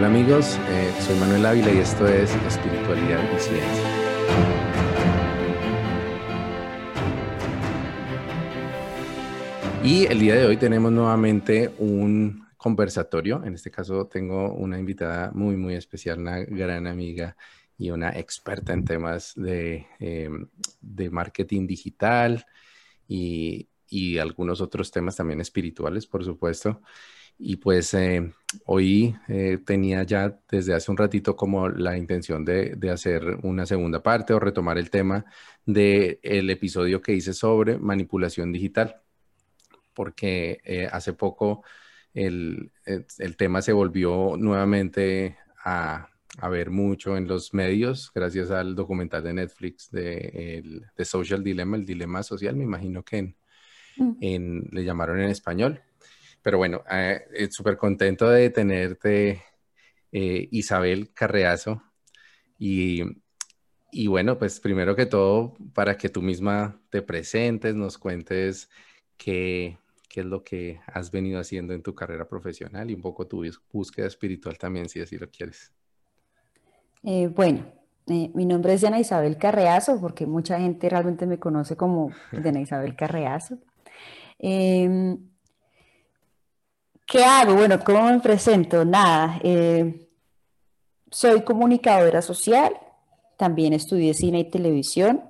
Hola amigos, eh, soy Manuel Ávila y esto es Espiritualidad y Ciencia. Y el día de hoy tenemos nuevamente un conversatorio. En este caso tengo una invitada muy, muy especial, una gran amiga y una experta en temas de, em, de marketing digital y, y, algunos otros temas también espirituales, por supuesto. Y pues eh, hoy eh, tenía ya desde hace un ratito como la intención de, de, hacer una segunda parte o retomar el tema del el episodio que hice sobre manipulación digital, porque eh, hace poco el, el, tema se volvió nuevamente a, a, ver mucho en los medios gracias al documental de Netflix de, el, de Social Dilemma, el dilema social, me imagino que en, mm. en, le llamaron en español. Pero bueno, eh, eh súper contento de tenerte, eh, Isabel Carreazo. Y, y, bueno, pues primero que todo, para que tú misma te presentes, nos cuentes qué, qué es lo que has venido haciendo en tu carrera profesional y un poco tu búsqueda espiritual también, si así lo quieres. Bueno, mi nombre es Diana Isabel Carreazo, porque mucha gente realmente me conoce como Diana Isabel Carreazo. Eh, ¿Qué hago? Bueno, ¿cómo me presento? Nada, eh, soy comunicadora social, también estudié cine y televisión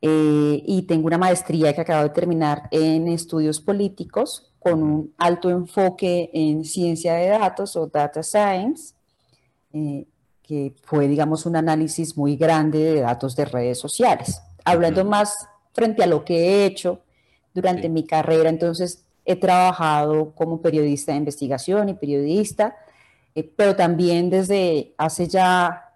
eh, y tengo una maestría que acabo de terminar en estudios políticos con un alto enfoque en ciencia de datos o data science, eh, que fue, digamos, un análisis muy grande de datos de redes sociales. Hablando más frente a lo que he hecho durante mi carrera, entonces He trabajado como periodista de investigación y periodista, eh, pero también desde hace ya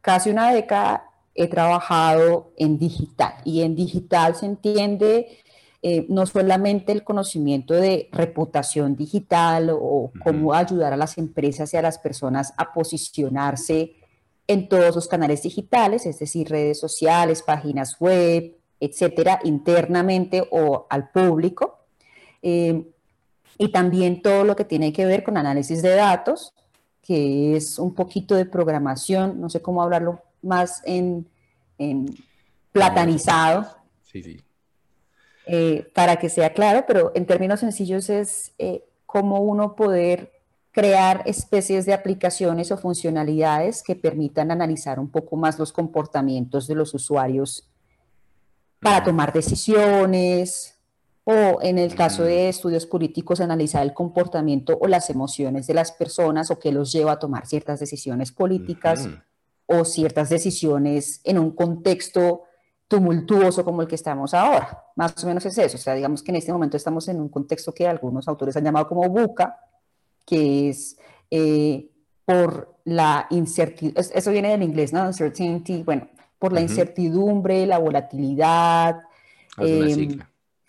casi una década he trabajado en digital. Y en digital se entiende eh, no solamente el conocimiento de reputación digital o cómo ayudar a las empresas y a las personas a posicionarse en todos los canales digitales, es decir, redes sociales, páginas web, etcétera, internamente o al público, eh, y también todo lo que tiene que ver con análisis de datos, que es un poquito de programación, no sé cómo hablarlo más en, platanizado. Sí, sí. Eh, para que sea claro, pero en términos sencillos es eh, cómo uno poder crear especies de aplicaciones o funcionalidades que permitan analizar un poco más los comportamientos de los usuarios para tomar decisiones, o en el caso de estudios políticos, analizar el comportamiento o las emociones de las personas o qué los lleva a tomar ciertas decisiones políticas o ciertas decisiones en un contexto tumultuoso como el que estamos ahora. Más o menos es eso. O sea, digamos que en este momento estamos en un contexto que algunos autores han llamado como buca, que es eh, por la incertidumbre, eso viene del inglés, ¿no? Uncertainty, bueno, por la incertidumbre, la volatilidad. Eh,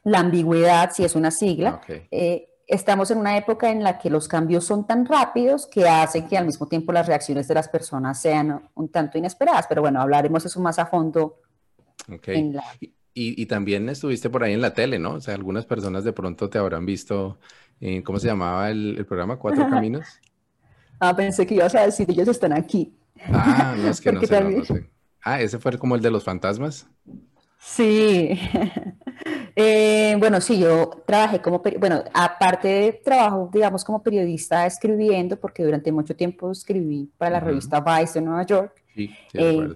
la ambigüedad, si es una sigla. Eh, estamos en una época en la que los cambios son tan rápidos que hacen que al mismo tiempo las reacciones de las personas sean un tanto inesperadas. Pero bueno, hablaremos eso más a fondo. Y, también estuviste por ahí en la tele, ¿no? O sea, algunas personas de pronto te habrán visto, en, ¿cómo se llamaba el, programa? ¿Cuatro Caminos? ah, pensé que ibas a decir, ellos están aquí. Ah, no, es que no sé, Ah, ese fue como el de los fantasmas. Sí. Eh, bueno, sí, yo trabajé como, bueno, aparte de trabajo, digamos, como periodista escribiendo, porque durante mucho tiempo escribí para la revista Vice de Nueva York. Sí, eh,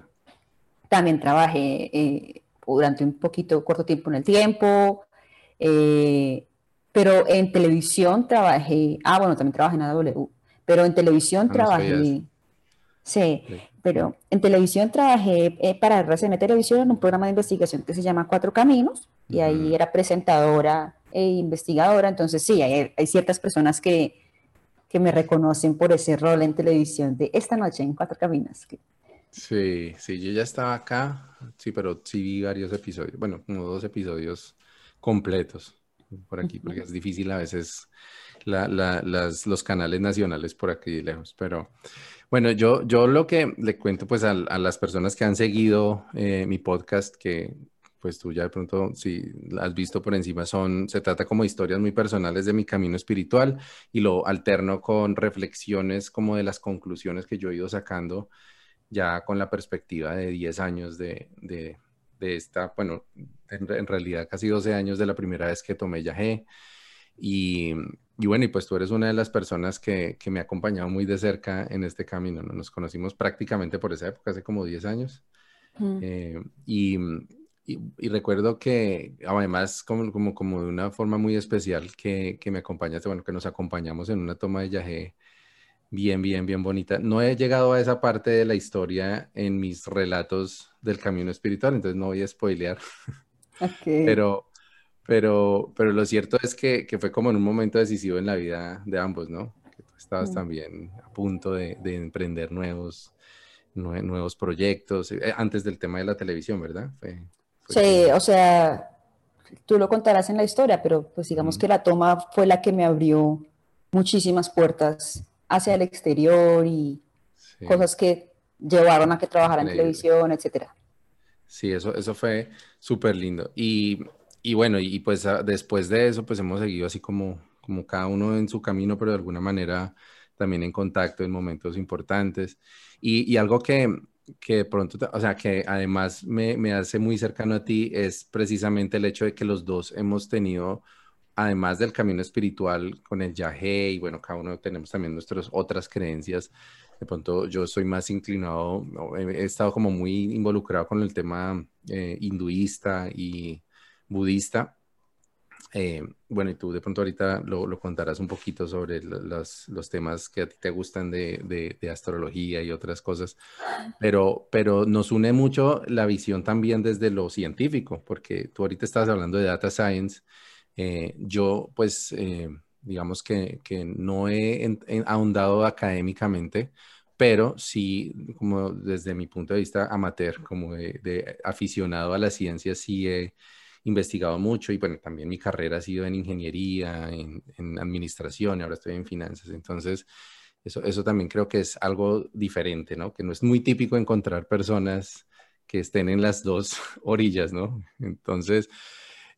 también trabajé eh, durante un poquito, corto tiempo en el tiempo, pero en televisión trabajé, ah, bueno, también trabajé en AW, pero en televisión ah, trabajé, sí, pero en televisión trabajé eh, para RCN Televisión en un programa de investigación que se llama Cuatro Caminos y ahí era presentadora e investigadora. Entonces sí, hay, ciertas personas que, que, me reconocen por ese rol en televisión de esta noche en Cuatro Caminos. Sí, sí, yo ya estaba acá, sí, pero sí vi varios episodios, bueno, como dos episodios completos por aquí, porque es difícil a veces las, los canales nacionales por aquí lejos, pero... Bueno, yo, yo lo que le cuento pues a, las personas que han seguido eh, mi podcast, que pues tú ya de pronto, si has visto por encima, son, se trata como historias muy personales de mi camino espiritual y lo alterno con reflexiones como de las conclusiones que yo he ido sacando ya con la perspectiva de 10 años de, de, de esta, bueno, en, realidad casi 12 años de la primera vez que tomé yagé. Y, y, bueno, y pues tú eres una de las personas que, que, me ha acompañado muy de cerca en este camino. ¿no? Nos conocimos prácticamente por esa época, hace como 10 años. Eh, y, y, recuerdo que además como, como, como, de una forma muy especial que, que me acompañaste, bueno, que nos acompañamos en una toma de yagé bien, bien, bien bonita. No he llegado a esa parte de la historia en mis relatos del camino espiritual, entonces no voy a spoilear. Pero, pero, pero lo cierto es que, que, fue como en un momento decisivo en la vida de ambos, ¿no? Que tú estabas mm. también a punto de, de emprender nuevos, nuevos proyectos, eh, antes del tema de la televisión, ¿verdad? Sí, o sea, tú lo contarás en la historia, pero pues digamos que la toma fue la que me abrió muchísimas puertas hacia el exterior y cosas que llevaron a que trabajara en televisión, etcétera. Sí, eso, eso fue súper lindo. Y, y, bueno, y pues ah, después de eso, pues hemos seguido así como, como cada uno en su camino, pero de alguna manera también en contacto en momentos importantes. Y, y algo que, que de pronto, o sea, que además me, me, hace muy cercano a ti es precisamente el hecho de que los dos hemos tenido además del camino espiritual con el yagé y bueno, cada uno tenemos también nuestras otras creencias. De pronto yo soy más inclinado, he estado como muy involucrado con el tema eh, hinduista y budista. Eh, bueno, y tú de pronto ahorita lo, lo contarás un poquito sobre los, los, temas que a ti te gustan de, de, de, astrología y otras cosas, pero, pero nos une mucho la visión también desde lo científico, porque tú ahorita estás hablando de data science eh, yo, pues, eh, digamos que, que, no he ahondado académicamente, pero sí, como desde mi punto de vista amateur, como de, aficionado a la ciencia, sí he investigado mucho y bueno, también mi carrera ha sido en ingeniería, en, en administración, y ahora estoy en finanzas. Entonces, eso, eso también creo que es algo diferente, ¿no? Que no es muy típico encontrar personas que estén en las dos orillas, ¿no? Entonces,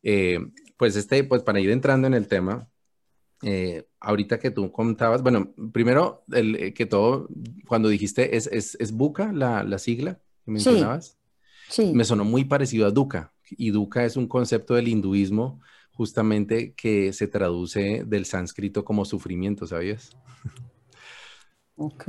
eh, pues este, pues para ir entrando en el tema, eh, ahorita que tú contabas, bueno, primero el, eh, que todo, cuando dijiste, ¿es, es, es Buca la, la, sigla que mencionabas? Sí, Me sonó muy parecido a Dukkha, y Dukkha es un concepto del hinduismo justamente que se traduce del sánscrito como sufrimiento, ¿sabías? Ok.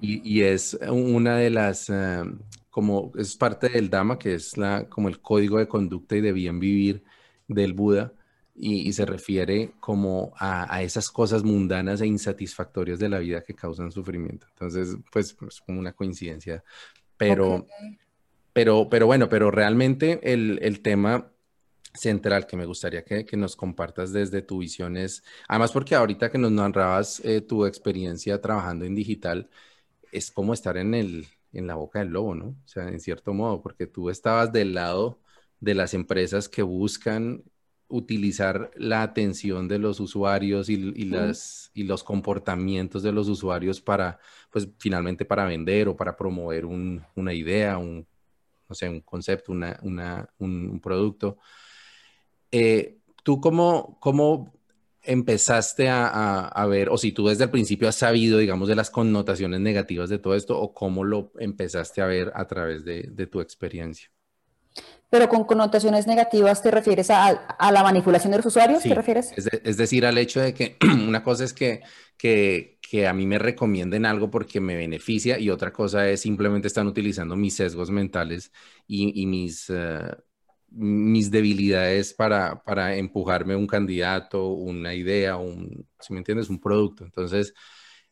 Y, y es una de las, uh, como es parte del Dhamma, que es la, como el código de conducta y de bien vivir del Buda y, se refiere como a, esas cosas mundanas e insatisfactorias de la vida que causan sufrimiento. Entonces, pues, es como una coincidencia, pero, pero, pero bueno, pero realmente el, el tema central que me gustaría que, que, nos compartas desde tu visión es, además porque ahorita que nos narrabas eh, tu experiencia trabajando en digital, es como estar en, el, en la boca del lobo, ¿no? O sea, en cierto modo, porque tú estabas del lado de las empresas que buscan utilizar la atención de los usuarios y, las, y los comportamientos de los usuarios para, pues finalmente para vender o para promover una idea, un, no sé, un concepto, una, un, producto. Eh, ¿Tú cómo, cómo empezaste a, ver, o si tú desde el principio has sabido, digamos, de las connotaciones negativas de todo esto, o cómo lo empezaste a ver a través de, de tu experiencia? Pero con connotaciones negativas, ¿te refieres a, a la manipulación de los usuarios? ¿Te refieres? Es, decir, al hecho de que una cosa es que, que, que, a mí me recomienden algo porque me beneficia y otra cosa es simplemente están utilizando mis sesgos mentales y, y mis, uh, mis debilidades para, para empujarme un candidato, una idea, un, si me entiendes, un producto. Entonces,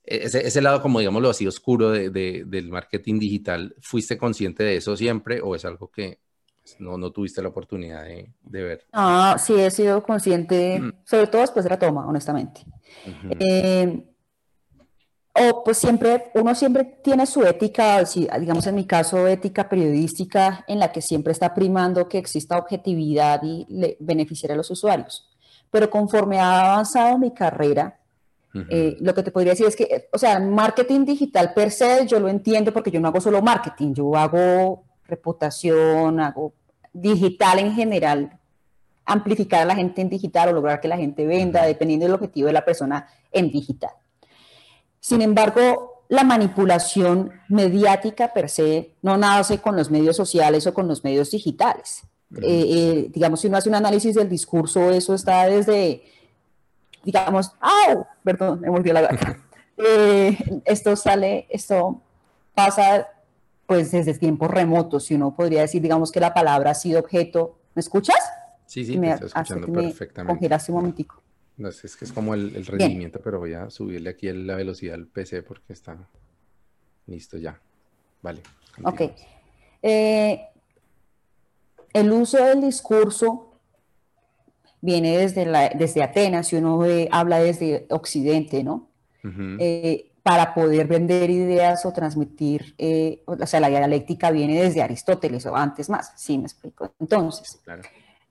e, ese, ese, lado, como digámoslo así, oscuro de, de, del marketing digital, ¿fuiste consciente de eso siempre o es algo que, pues, no, no tuviste la oportunidad de, de ver. Ah, sí, he sido consciente, mm. sobre todo después de la toma, honestamente. Eh, o pues siempre, uno siempre tiene su ética, digamos en mi caso, ética periodística, en la que siempre está primando que exista objetividad y le beneficiar a los usuarios. Pero conforme ha avanzado mi carrera, eh, lo que te podría decir es que, o sea, marketing digital per se, yo lo entiendo porque yo no hago solo marketing, yo hago reputación, hago digital en general, amplificar a la gente en digital o lograr que la gente venda, dependiendo del objetivo de la persona en digital. Sin embargo, la manipulación mediática per se no nace con los medios sociales o con los medios digitales. Eh, eh, digamos, si uno hace un análisis del discurso, eso está desde, digamos, ¡au! Perdón, me volvió la gata. Eh, esto sale, esto pasa pues desde tiempos remotos, si uno podría decir, digamos que la palabra ha sido objeto. ¿Me escuchas? Sí, sí, me, estoy escuchando perfectamente. un momentico. No, es, que es como el, rendimiento, pero voy a subirle aquí la velocidad al PC porque está listo ya. Vale. Ok. Eh, el uso del discurso viene desde, la, desde Atenas, si uno habla desde Occidente, ¿no? Para poder vender ideas o transmitir, eh, o sea, la dialéctica viene desde Aristóteles o antes más, sí me explico. Entonces,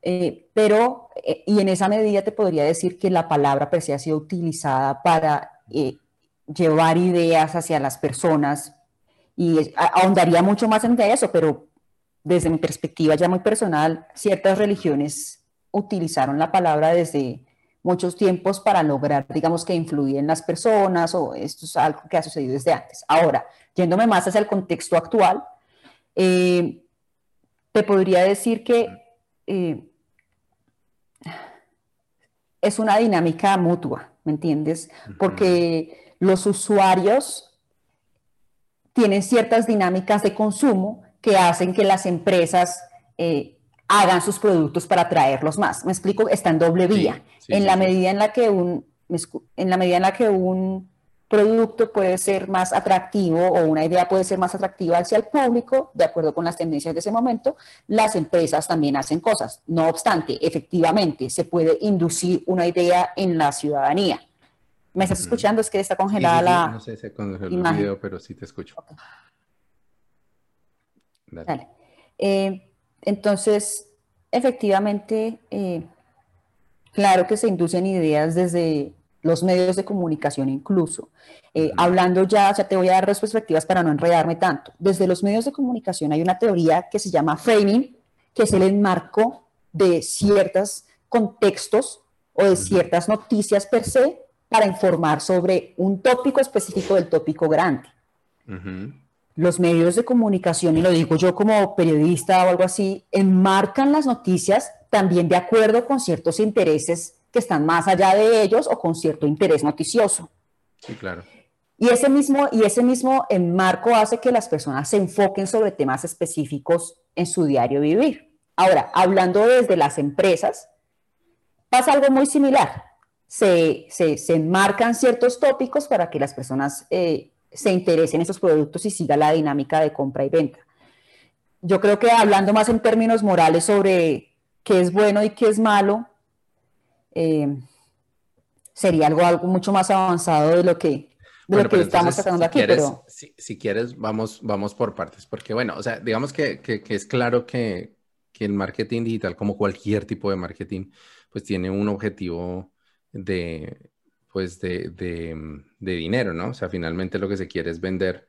eh, pero, eh, y en esa medida te podría decir que la palabra per se ha sido utilizada para llevar ideas hacia las personas y ahondaría mucho más en eso, pero desde mi perspectiva ya muy personal, ciertas religiones utilizaron la palabra desde muchos tiempos para lograr, digamos, que influir en las personas o esto es algo que ha sucedido desde antes. Ahora, yéndome más hacia el contexto actual, eh, te podría decir que eh, es una dinámica mutua, ¿me entiendes? Porque los usuarios tienen ciertas dinámicas de consumo que hacen que las empresas eh, hagan sus productos para traerlos más. Me explico, está en doble vía. en la medida en la que un en la medida en la que un producto puede ser más atractivo o una idea puede ser más atractiva hacia el público, de acuerdo con las tendencias de ese momento, las empresas también hacen cosas. No obstante, efectivamente, se puede inducir una idea en la ciudadanía. ¿Me estás escuchando? Es que está congelada la. No sé, se congeló el video, pero sí te escucho. Dale. Eh, entonces, efectivamente, eh, claro que se inducen ideas desde los medios de comunicación incluso. Eh, hablando ya, o sea, te voy a dar dos perspectivas para no enredarme tanto. Desde los medios de comunicación hay una teoría que se llama framing, que es el enmarco de ciertos contextos o de ciertas noticias per se para informar sobre un tópico específico del tópico grande los medios de comunicación, y lo digo yo como periodista o algo así, enmarcan las noticias también de acuerdo con ciertos intereses que están más allá de ellos o con cierto interés noticioso. Sí, claro. Y ese mismo, y ese mismo enmarco hace que las personas se enfoquen sobre temas específicos en su diario vivir. Ahora, hablando desde las empresas, pasa algo muy similar. Se, se, se enmarcan ciertos tópicos para que las personas eh, se interese en esos productos y siga la dinámica de compra y venta. Yo creo que hablando más en términos morales sobre qué es bueno y qué es malo, eh, sería algo, algo mucho más avanzado de lo que, de lo que estamos tratando aquí. pero... si, quieres, vamos, vamos por partes, porque bueno, o sea, digamos que, que, es claro que, que el marketing digital, como cualquier tipo de marketing, pues tiene un objetivo de pues de, mm, de, dinero, ¿no? O sea, finalmente lo que se quiere es vender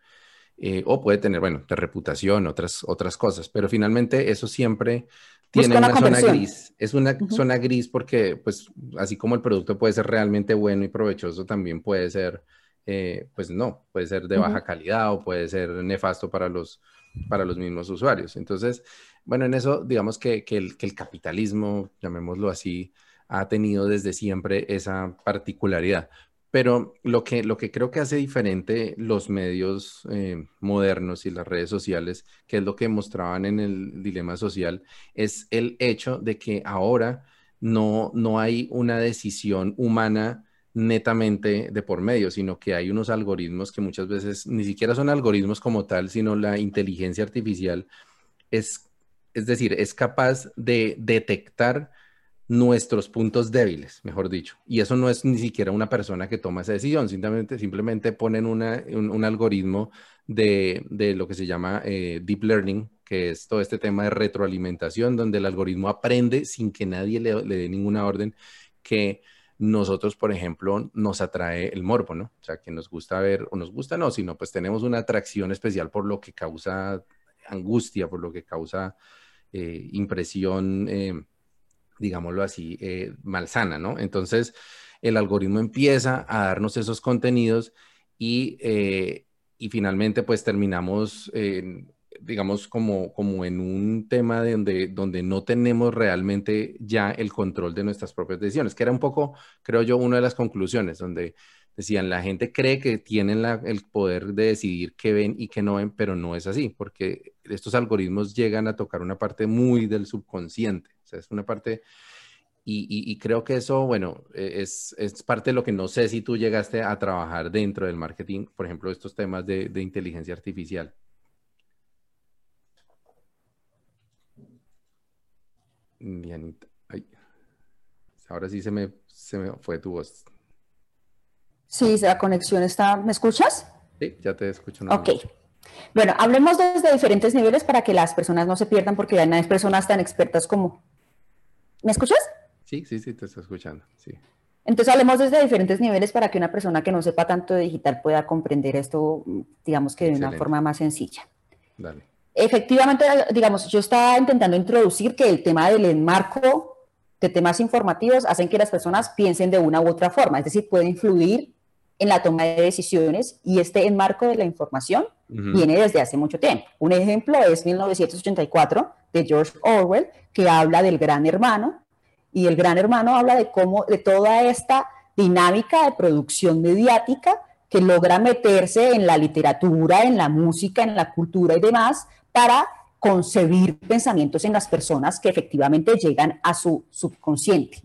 eh, o puede tener, bueno, de reputación, otras, otras cosas, pero finalmente eso siempre tiene una, zona gris. Es una zona gris porque, pues, así como el producto puede ser realmente bueno y provechoso, también puede ser, eh, pues no, puede ser de baja calidad o puede ser nefasto para los, para los mismos usuarios. Entonces, bueno, en eso, digamos que, que, el, que el capitalismo, llamémoslo así, ha tenido desde siempre esa particularidad. Pero lo que, lo que creo que hace diferente los medios eh, modernos y las redes sociales, que es lo que mostraban en el dilema social, es el hecho de que ahora no, no hay una decisión humana netamente de por medio, sino que hay unos algoritmos que muchas veces ni siquiera son algoritmos como tal, sino la inteligencia artificial es, es decir, es capaz de detectar nuestros puntos débiles, mejor dicho. Y eso no es ni siquiera una persona que toma esa decisión, simplemente, simplemente ponen un, algoritmo de, lo que se llama eh, deep learning, que es todo este tema de retroalimentación, donde el algoritmo aprende sin que nadie le, dé ninguna orden, que nosotros, por ejemplo, nos atrae el morbo, ¿no? O sea, que nos gusta ver, o nos gusta no, sino pues tenemos una atracción especial por lo que causa angustia, por lo que causa eh, impresión, digámoslo así, malsana, ¿no? Entonces, el algoritmo empieza a darnos esos contenidos y, y finalmente pues terminamos digamos, como, como en un tema de donde, donde no tenemos realmente ya el control de nuestras propias decisiones, que era un poco, creo yo, una de las conclusiones, donde decían, la gente cree que tienen el poder de decidir qué ven y qué no ven, pero no es así, porque estos algoritmos llegan a tocar una parte muy del subconsciente, o sea, es una parte... Y, creo que eso, bueno, e, es, es, parte de lo que no sé si tú llegaste a trabajar dentro del marketing, por ejemplo, estos temas de, de inteligencia artificial. Dianita. Ahora sí se me, se me fue tu voz. Sí, la conexión está. ¿Me escuchas? Sí, ya te escucho. Ok. Bueno, hablemos desde diferentes niveles para que las personas no se pierdan, porque ya no hay personas tan expertas como. ¿Me escuchas? Sí, sí, sí, te estoy escuchando. Sí. Entonces hablemos desde diferentes niveles para que una persona que no sepa tanto de digital pueda comprender esto, digamos que de una forma más sencilla. Dale. Efectivamente, digamos, yo estaba intentando introducir que el tema del enmarco de temas informativos hacen que las personas piensen de una u otra forma, es decir, puede influir en la toma de decisiones y este enmarco de la información viene desde hace mucho tiempo. Un ejemplo es 1984 de George Orwell, que habla del gran hermano y el gran hermano habla de cómo, de toda esta dinámica de producción mediática que logra meterse en la literatura, en la música, en la cultura y demás para concebir pensamientos en las personas que efectivamente llegan a su subconsciente.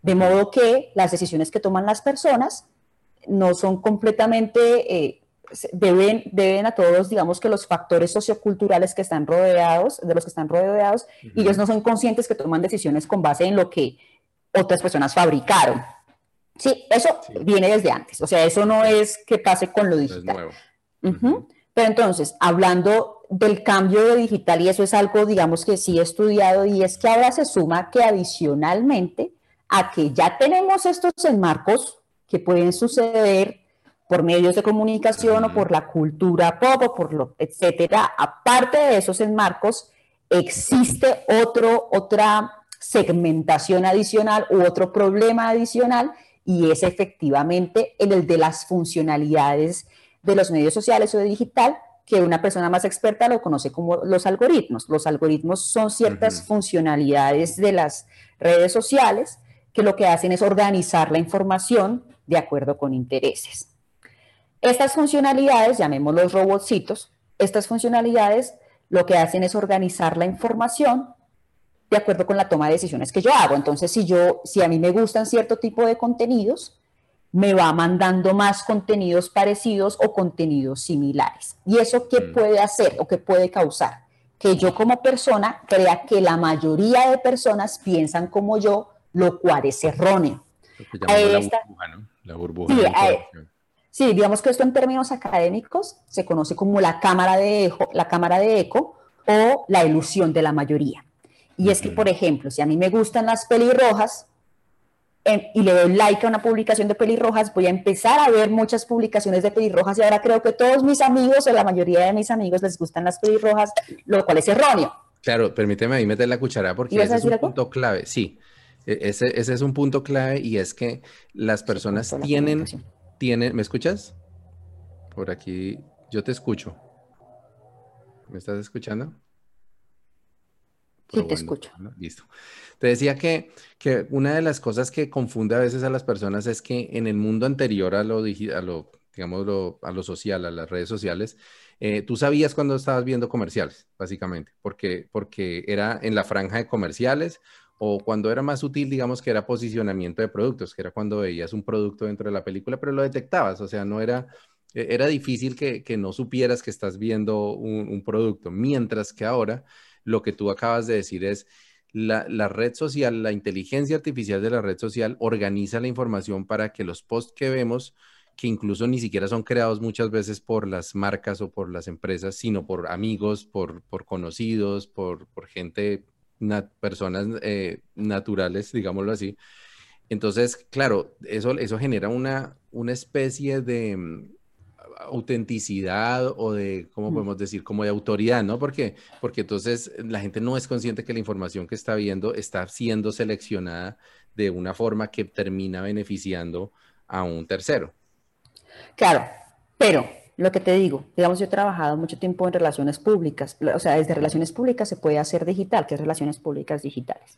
De modo que las decisiones que toman las personas no son completamente, eh, deben, deben a todos, digamos que los factores socioculturales que están rodeados, de los que están rodeados, y ellos no son conscientes que toman decisiones con base en lo que otras personas fabricaron. Sí, eso viene desde antes, o sea, eso no es que pase con lo digital. Pero entonces, hablando del cambio de digital, y eso es algo, digamos, que sí he estudiado, y es que ahora se suma que adicionalmente a que ya tenemos estos enmarcos que pueden suceder por medios de comunicación o por la cultura pop o por lo, etcétera, aparte de esos enmarcos, existe otro, otra segmentación adicional u otro problema adicional y es efectivamente el de las funcionalidades de los medios sociales o de digital que una persona más experta lo conoce como los algoritmos. Los algoritmos son ciertas funcionalidades de las redes sociales que lo que hacen es organizar la información de acuerdo con intereses. Estas funcionalidades, llamémoslos robotcitos, estas funcionalidades lo que hacen es organizar la información de acuerdo con la toma de decisiones que yo hago. Entonces, si yo, si a mí me gustan cierto tipo de contenidos, me va mandando más contenidos parecidos o contenidos similares. ¿Y eso qué mm. puede hacer o qué puede causar? Que yo como persona crea que la mayoría de personas piensan como yo, lo cual es erróneo. la burbuja, ¿no? La burbuja. Sí, digamos que esto en términos académicos se conoce como la cámara de eco, la cámara de eco o la ilusión de la mayoría. Y es que, por ejemplo, si a mí me gustan las pelirrojas, y le doy like a una publicación de pelirrojas, voy a empezar a ver muchas publicaciones de pelirrojas y ahora creo que todos mis amigos o la mayoría de mis amigos les gustan las pelirrojas, lo cual es erróneo. Claro, permíteme ahí meter la cuchara porque ese es un punto clave. Sí, e, ese, ese, es un punto clave y es que las personas tienen, ¿me escuchas? Por aquí, yo te escucho. ¿Me estás escuchando? sí, te escucho. Listo. Te decía que, que, una de las cosas que confunde a veces a las personas es que en el mundo anterior a lo, a lo digamos, a lo social, a las redes sociales, eh, tú sabías cuando estabas viendo comerciales, básicamente, porque, porque era en la franja de comerciales o cuando era más útil, digamos que era posicionamiento de productos, que era cuando veías un producto dentro de la película, pero lo detectabas, o sea, no era, e, era difícil que, que no supieras que estás viendo un, un producto, mientras que ahora lo que tú acabas de decir es, la, la, red social, la inteligencia artificial de la red social organiza la información para que los posts que vemos, que incluso ni siquiera son creados muchas veces por las marcas o por las empresas, sino por amigos, por, por conocidos, por, por gente, personas eh, naturales, digámoslo así. Entonces, claro, eso, eso genera una, una especie de, autenticidad o de, ¿cómo podemos decir? Como de autoridad, ¿no? Porque, porque entonces la gente no es consciente que la información que está viendo está siendo seleccionada de una forma que termina beneficiando a un tercero. Claro, pero lo que te digo, digamos, yo he trabajado mucho tiempo en relaciones públicas, o sea, desde relaciones públicas se puede hacer digital, que es relaciones públicas digitales.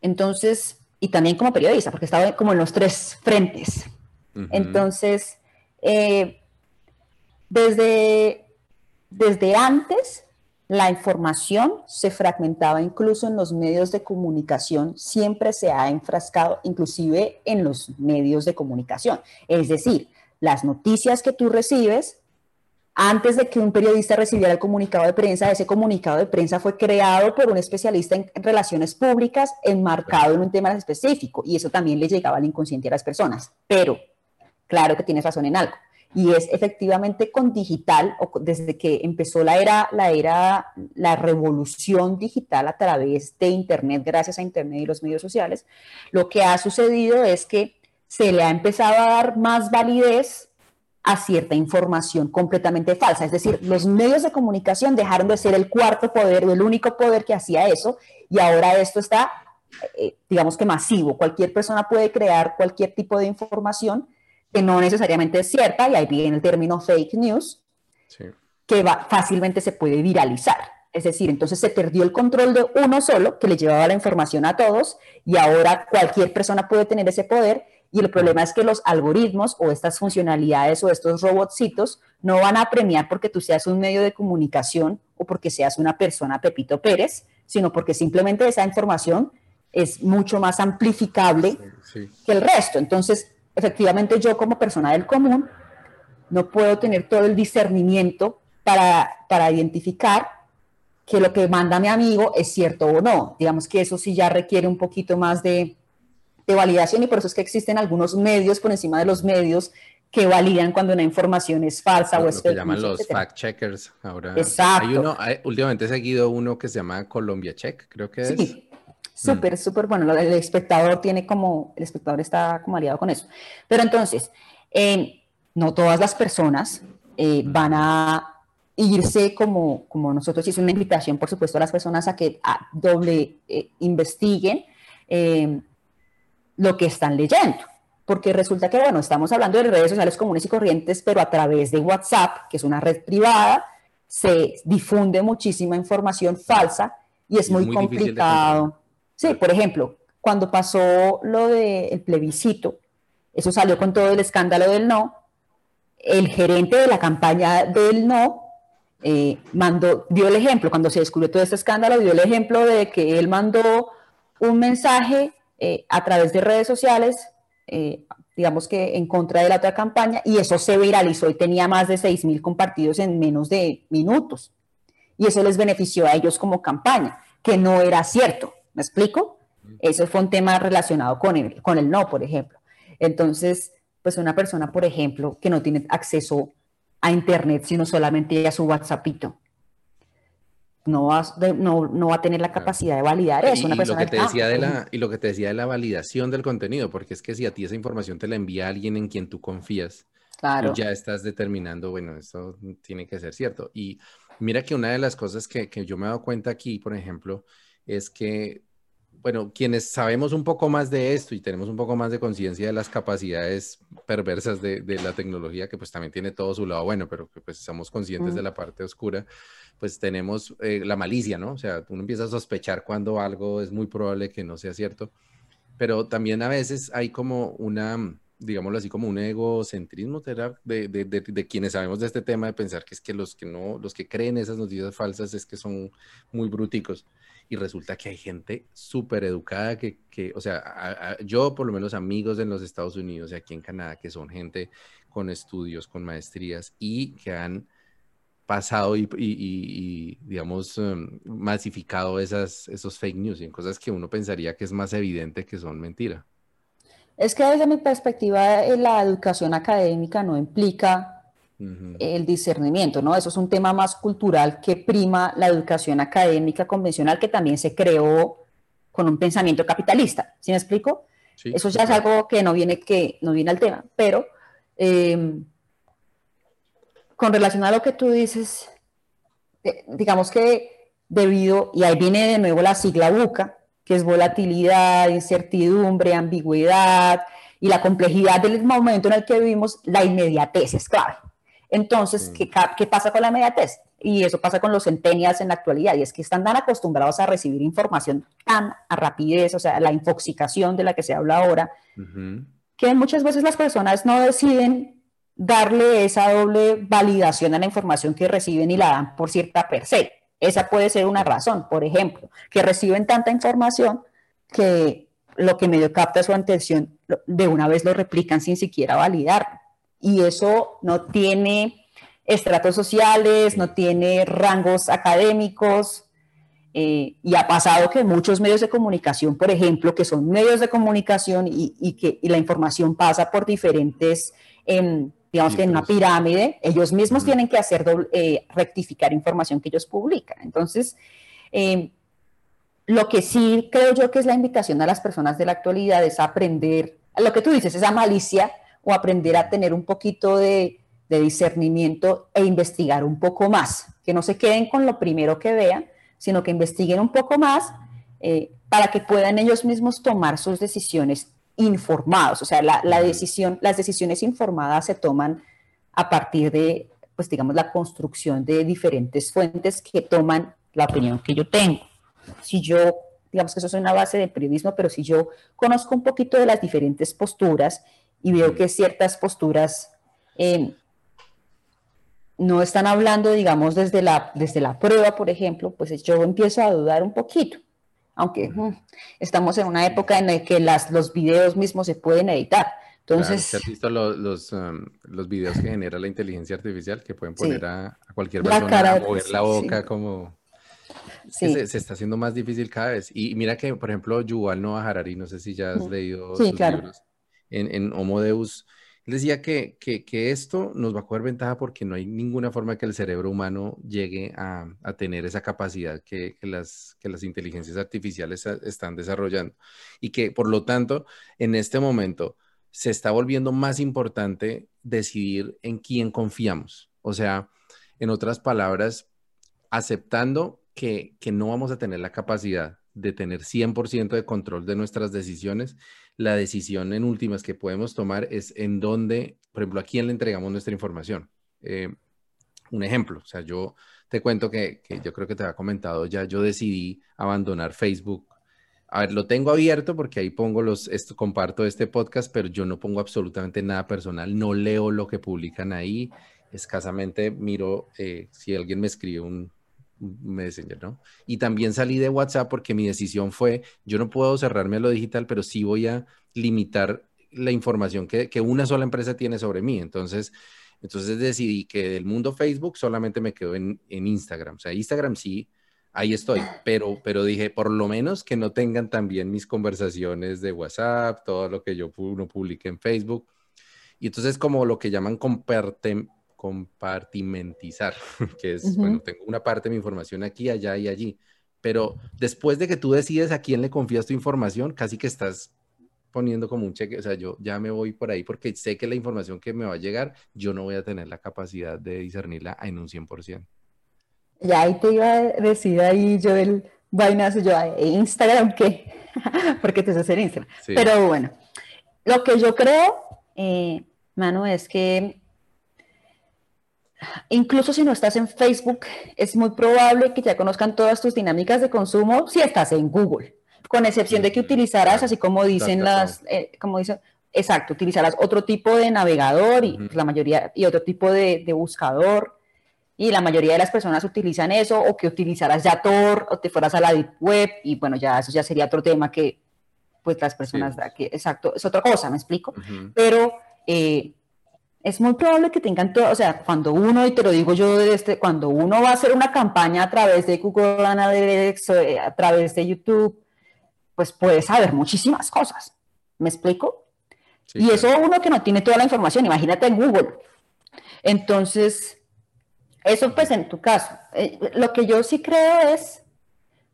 Entonces, y también como periodista, porque estaba como en los tres frentes. Entonces, eh, desde, desde antes, la información se fragmentaba incluso en los medios de comunicación, siempre se ha enfrascado, inclusive en los medios de comunicación. Es decir, las noticias que tú recibes, antes de que un periodista recibiera el comunicado de prensa, ese comunicado de prensa fue creado por un especialista en relaciones públicas, enmarcado en un tema específico, y eso también le llegaba al inconsciente a las personas. Pero, claro que tienes razón en algo, y es efectivamente con digital, o desde que empezó la era, la era, la revolución digital a través de Internet, gracias a Internet y los medios sociales, lo que ha sucedido es que se le ha empezado a dar más validez a cierta información completamente falsa. Es decir, los medios de comunicación dejaron de ser el cuarto poder o el único poder que hacía eso y ahora esto está, eh, digamos que masivo. Cualquier persona puede crear cualquier tipo de información que no necesariamente es cierta y ahí viene el término fake news, que va, fácilmente se puede viralizar. Es decir, entonces se perdió el control de uno solo que le llevaba la información a todos y ahora cualquier persona puede tener ese poder y el problema es que los algoritmos o estas funcionalidades o estos robotcitos no van a premiar porque tú seas un medio de comunicación o porque seas una persona Pepito Pérez, sino porque simplemente esa información es mucho más amplificable que el resto. Entonces, efectivamente yo como persona del común no puedo tener todo el discernimiento para, para identificar que lo que manda mi amigo es cierto o no. Digamos que eso sí ya requiere un poquito más de, de validación y por eso es que existen algunos medios por encima de los medios que validan cuando una información es falsa o es lo que llaman los fact checkers ahora. Exacto. Hay uno, últimamente he seguido uno que se llama Colombia Check, creo que es. Sí, súper, súper bueno. El espectador tiene como, el espectador está como aliado con eso. Pero entonces, eh, no todas las personas eh, van a irse como, como nosotros hicimos una invitación, por supuesto, a las personas a que doble eh, investiguen lo que están leyendo. Porque resulta que, bueno, estamos hablando de redes sociales comunes y corrientes, pero a través de WhatsApp, que es una red privada, se difunde muchísima información falsa y es, muy, complicado. Sí, por ejemplo, cuando pasó lo del plebiscito, eso salió con todo el escándalo del no, el gerente de la campaña del no eh, mandó, dio el ejemplo, cuando se descubrió todo este escándalo, dio el ejemplo de que él mandó un mensaje eh, a través de redes sociales, eh, digamos que en contra de la otra campaña, y eso se viralizó y tenía más de 6.000 compartidos en menos de minutos. Y eso les benefició a ellos como campaña, que no era cierto. ¿Me explico? Eso fue un tema relacionado con el, con el no, por ejemplo. Entonces, pues una persona, por ejemplo, que no tiene acceso a Internet, sino solamente a su WhatsAppito, no va, no, va a tener la capacidad de validar eso. y, lo que te decía de la, y lo que te decía de la validación del contenido, porque es que si a ti esa información te la envía alguien en quien tú confías, claro. ya estás determinando, bueno, esto tiene que ser cierto. Y mira que una de las cosas que, que yo me he dado cuenta aquí, por ejemplo, es que bueno, quienes sabemos un poco más de esto y tenemos un poco más de conciencia de las capacidades perversas de, la tecnología, que pues también tiene todo su lado bueno, pero que pues somos conscientes de la parte oscura, pues tenemos eh, la malicia, ¿no? O sea, uno empieza a sospechar cuando algo es muy probable que no sea cierto, pero también a veces hay como una, digámoslo así, como un egocentrismo de, de, de, quienes sabemos de este tema, de pensar que es que los que no, los que creen esas noticias falsas es que son muy bruticos y resulta que hay gente súper educada que, que, o sea, yo por lo menos amigos en los Estados Unidos y aquí en Canadá, que son gente con estudios, con maestrías y que han pasado y, y, digamos, em, masificado esas, esos fake news y en cosas que uno pensaría que es más evidente que son mentira. Es que desde mi perspectiva eh, la educación académica no implica el discernimiento, ¿no? Eso es un tema más cultural que prima la educación académica convencional que también se creó con un pensamiento capitalista. ¿Sí me explico? Eso ya es algo que no viene, que no viene al tema, pero em, con relación a lo que tú dices, eh, digamos que debido, y ahí viene de nuevo la sigla BUCA, que es volatilidad, incertidumbre, ambigüedad y la complejidad del momento en el que vivimos, la inmediatez es clave. Entonces, ¿qué, ¿qué, pasa con la inmediatez? Y eso pasa con los centenias en la actualidad, y es que están tan acostumbrados a recibir información tan a rapidez, o sea, la infoxicación de la que se habla ahora, que muchas veces las personas no deciden darle esa doble validación a la información que reciben y la dan por cierta per se. Esa puede ser una razón, por ejemplo, que reciben tanta información que lo que medio capta su atención de una vez lo replican sin siquiera validar. Y eso no tiene estratos sociales, no tiene rangos académicos. Eh, y ha pasado que muchos medios de comunicación, por ejemplo, que son medios de comunicación y, que la información pasa por diferentes em, digamos que en una pirámide, ellos mismos tienen que hacer eh, rectificar información que ellos publican. Entonces, eh, lo que sí creo yo que es la invitación a las personas de la actualidad es aprender, lo que tú dices, esa malicia o aprender a tener un poquito de, discernimiento e investigar un poco más, que no se queden con lo primero que vean, sino que investiguen un poco más eh, para que puedan ellos mismos tomar sus decisiones informados, o sea, la, decisión, las decisiones informadas se toman a partir de, pues digamos, la construcción de diferentes fuentes que toman la opinión que yo tengo. Si yo, digamos que eso es una base de periodismo, pero si yo conozco un poquito de las diferentes posturas y veo que ciertas posturas eh, no están hablando, digamos, desde la, desde la prueba, por ejemplo, pues yo empiezo a dudar un poquito aunque mm, estamos en una época en la que las, los videos mismos se pueden editar. Entonces, ¿has visto los, los, um, los, videos que genera la inteligencia artificial que pueden poner a, cualquier persona a mover la boca como... Se, se, está haciendo más difícil cada vez. Y mira que, por ejemplo, Yuval Noah Harari, no sé si ya has leído sus libros, en, en Homo Deus, decía que, esto nos va a coger ventaja porque no hay ninguna forma que el cerebro humano llegue a, tener esa capacidad que, las, inteligencias artificiales están desarrollando. Y que, por lo tanto, en este momento se está volviendo más importante decidir en quién confiamos. O sea, en otras palabras, aceptando que no vamos a tener la capacidad de tener 100% de control de nuestras decisiones, la decisión en últimas que podemos tomar es en dónde, por ejemplo, a quién le entregamos nuestra información. Eh, un ejemplo, o sea, yo te cuento que, yo creo que te había comentado ya, yo decidí abandonar Facebook. A ver, lo tengo abierto porque ahí pongo los, esto, comparto este podcast, pero yo no pongo absolutamente nada personal, no leo lo que publican ahí, escasamente miro eh, si alguien me escribe un, Messenger, ¿no? Y también salí de WhatsApp porque mi decisión fue, yo no puedo cerrarme a lo digital, pero sí voy a limitar la información que, una sola empresa tiene sobre mí. Entonces, entonces decidí que del mundo Facebook solamente me quedo en, Instagram. O sea, Instagram sí, ahí estoy, pero, pero dije, por lo menos que no tengan también mis conversaciones de WhatsApp, todo lo que yo uno publique en Facebook. Y entonces como lo que llaman comparte, compartimentizar, que es, bueno, tengo una parte de mi información aquí, allá y allí, pero después de que tú decides a quién le confías tu información, casi que estás poniendo como un cheque, o sea, yo ya me voy por ahí porque sé que la información que me va a llegar, yo no voy a tener la capacidad de discernirla en un 100%. Ya ahí te iba a decir ahí yo el vainazo, yo Instagram, ¿qué? porque te hace en Instagram. Pero bueno, lo que yo creo, eh, Manu, es que Incluso si no estás en Facebook, es muy probable que ya conozcan todas tus dinámicas de consumo si estás en Google, con excepción de que utilizarás, así como dicen las, eh, como dicen, exacto, utilizarás otro tipo de navegador y pues, la mayoría, y otro tipo de, buscador, y la mayoría de las personas utilizan eso, o que utilizarás ya Tor, o te fueras a la Deep Web, y bueno, ya eso ya sería otro tema que, pues las personas, aquí, exacto, es otra cosa, ¿me explico? Pero... Eh, es muy probable que tengan todo, o sea, cuando uno, y te lo digo yo, este, cuando uno va a hacer una campaña a través de Google Analytics, eh, a través de YouTube, pues puede saber muchísimas cosas. ¿Me explico? y eso uno que no tiene toda la información, imagínate en Google. Entonces, eso pues en tu caso. Eh, lo que yo sí creo es,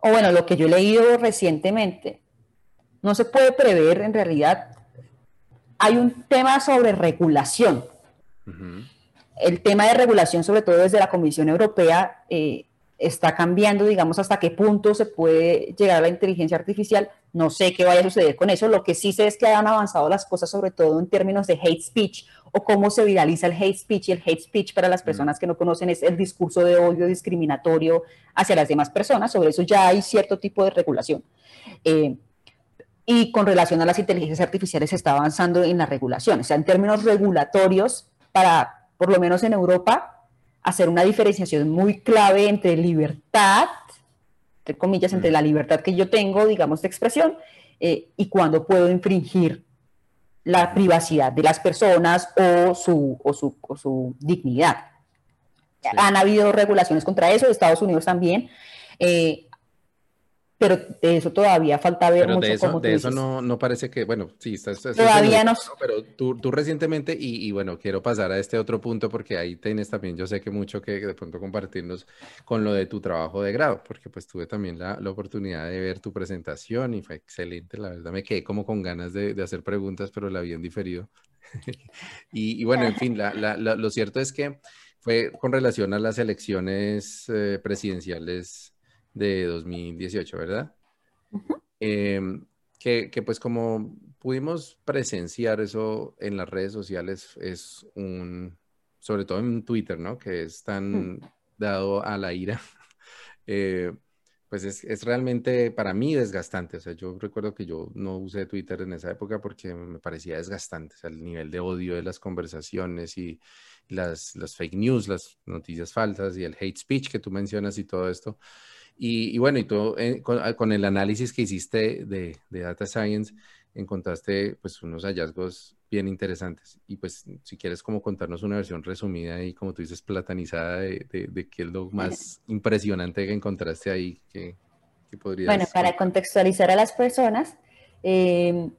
o bueno, lo que yo he leído recientemente, no se puede prever en realidad. Hay un tema sobre regulación el tema de regulación, sobre todo desde la Comisión Europea, eh, está cambiando, digamos, hasta qué punto se puede llegar a la inteligencia artificial. No sé qué vaya a suceder con eso. Lo que sí sé es que han avanzado las cosas, sobre todo en términos de hate speech o cómo se viraliza el hate speech. Y el hate speech, para las mm. personas que no conocen, es el discurso de odio discriminatorio hacia las demás personas. Sobre eso ya hay cierto tipo de regulación. Eh, y con relación a las inteligencias artificiales se está avanzando en la regulación. O sea, en términos regulatorios, para, por lo menos en Europa, hacer una diferenciación muy clave entre libertad, entre comillas, entre la libertad que yo tengo, digamos, de expresión, eh, y cuando puedo infringir la privacidad de las personas o su, o su, o su dignidad. Han habido regulaciones contra eso, Estados Unidos también. Eh, pero de eso todavía falta ver pero de eso, de eso no, no, parece que, bueno, sí, está, todavía no. Pero tú, tú recientemente, y, y, bueno, quiero pasar a este otro punto porque ahí tienes también, yo sé que mucho que de pronto compartirnos con lo de tu trabajo de grado, porque pues tuve también la, la oportunidad de ver tu presentación y fue excelente, la verdad me quedé como con ganas de, de hacer preguntas, pero la vi en diferido. y, y, bueno, en fin, la, la, lo cierto es que fue con relación a las elecciones eh, presidenciales de 2018, ¿verdad? Em, que, que, pues como pudimos presenciar eso en las redes sociales, es un, sobre todo en Twitter, ¿no? Que es tan mm. dado a la ira. Eh, pues es, es, realmente para mí desgastante. O sea, yo recuerdo que yo no usé Twitter en esa época porque me parecía desgastante. O sea, el nivel de odio de las conversaciones y las, las fake news, las noticias falsas y el hate speech que tú mencionas y todo esto. Y, bueno, y tú eh, ah, con, el análisis que hiciste de, Data Science, encontraste pues unos hallazgos bien interesantes. Y pues si quieres como contarnos una versión resumida y como tú dices, platanizada de, de, qué es lo más impresionante que encontraste ahí, que, que podrías... Bueno, para contextualizar a las personas, em,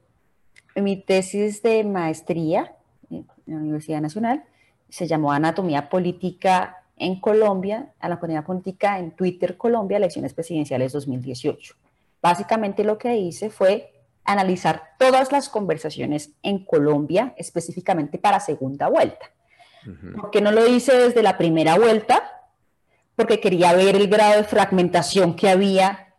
mi tesis de maestría en la Universidad Nacional se llamó Anatomía Política en Colombia, a la comunidad política en Twitter Colombia, elecciones presidenciales 2018. Básicamente lo que hice fue analizar todas las conversaciones en Colombia, específicamente para segunda vuelta. ¿Por qué no lo hice desde la primera vuelta? Porque quería ver el grado de fragmentación que había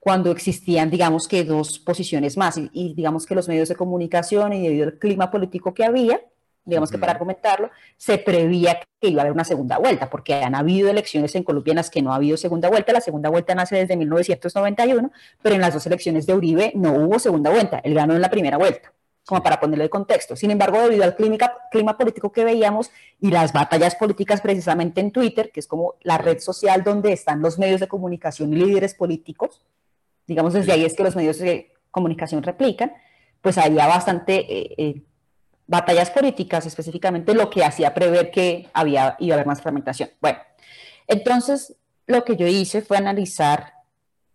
cuando existían, digamos que dos posiciones más, y, y digamos que los medios de comunicación y debido al clima político que había, digamos que para argumentarlo, se prevía que iba a haber una segunda vuelta, porque han habido elecciones en Colombia en las que no ha habido segunda vuelta. La segunda vuelta nace desde 1991, pero en las dos elecciones de Uribe no hubo segunda vuelta. Él ganó en la primera vuelta, como para ponerle el contexto. Sin embargo, debido al clima, clima político que veíamos y las batallas políticas precisamente en Twitter, que es como la red social donde están los medios de comunicación y líderes políticos, digamos desde ahí es que los medios de comunicación replican, pues había bastante... Eh, eh, batallas políticas, específicamente lo que hacía prever que había, iba a haber más fragmentación. Bueno, entonces lo que yo hice fue analizar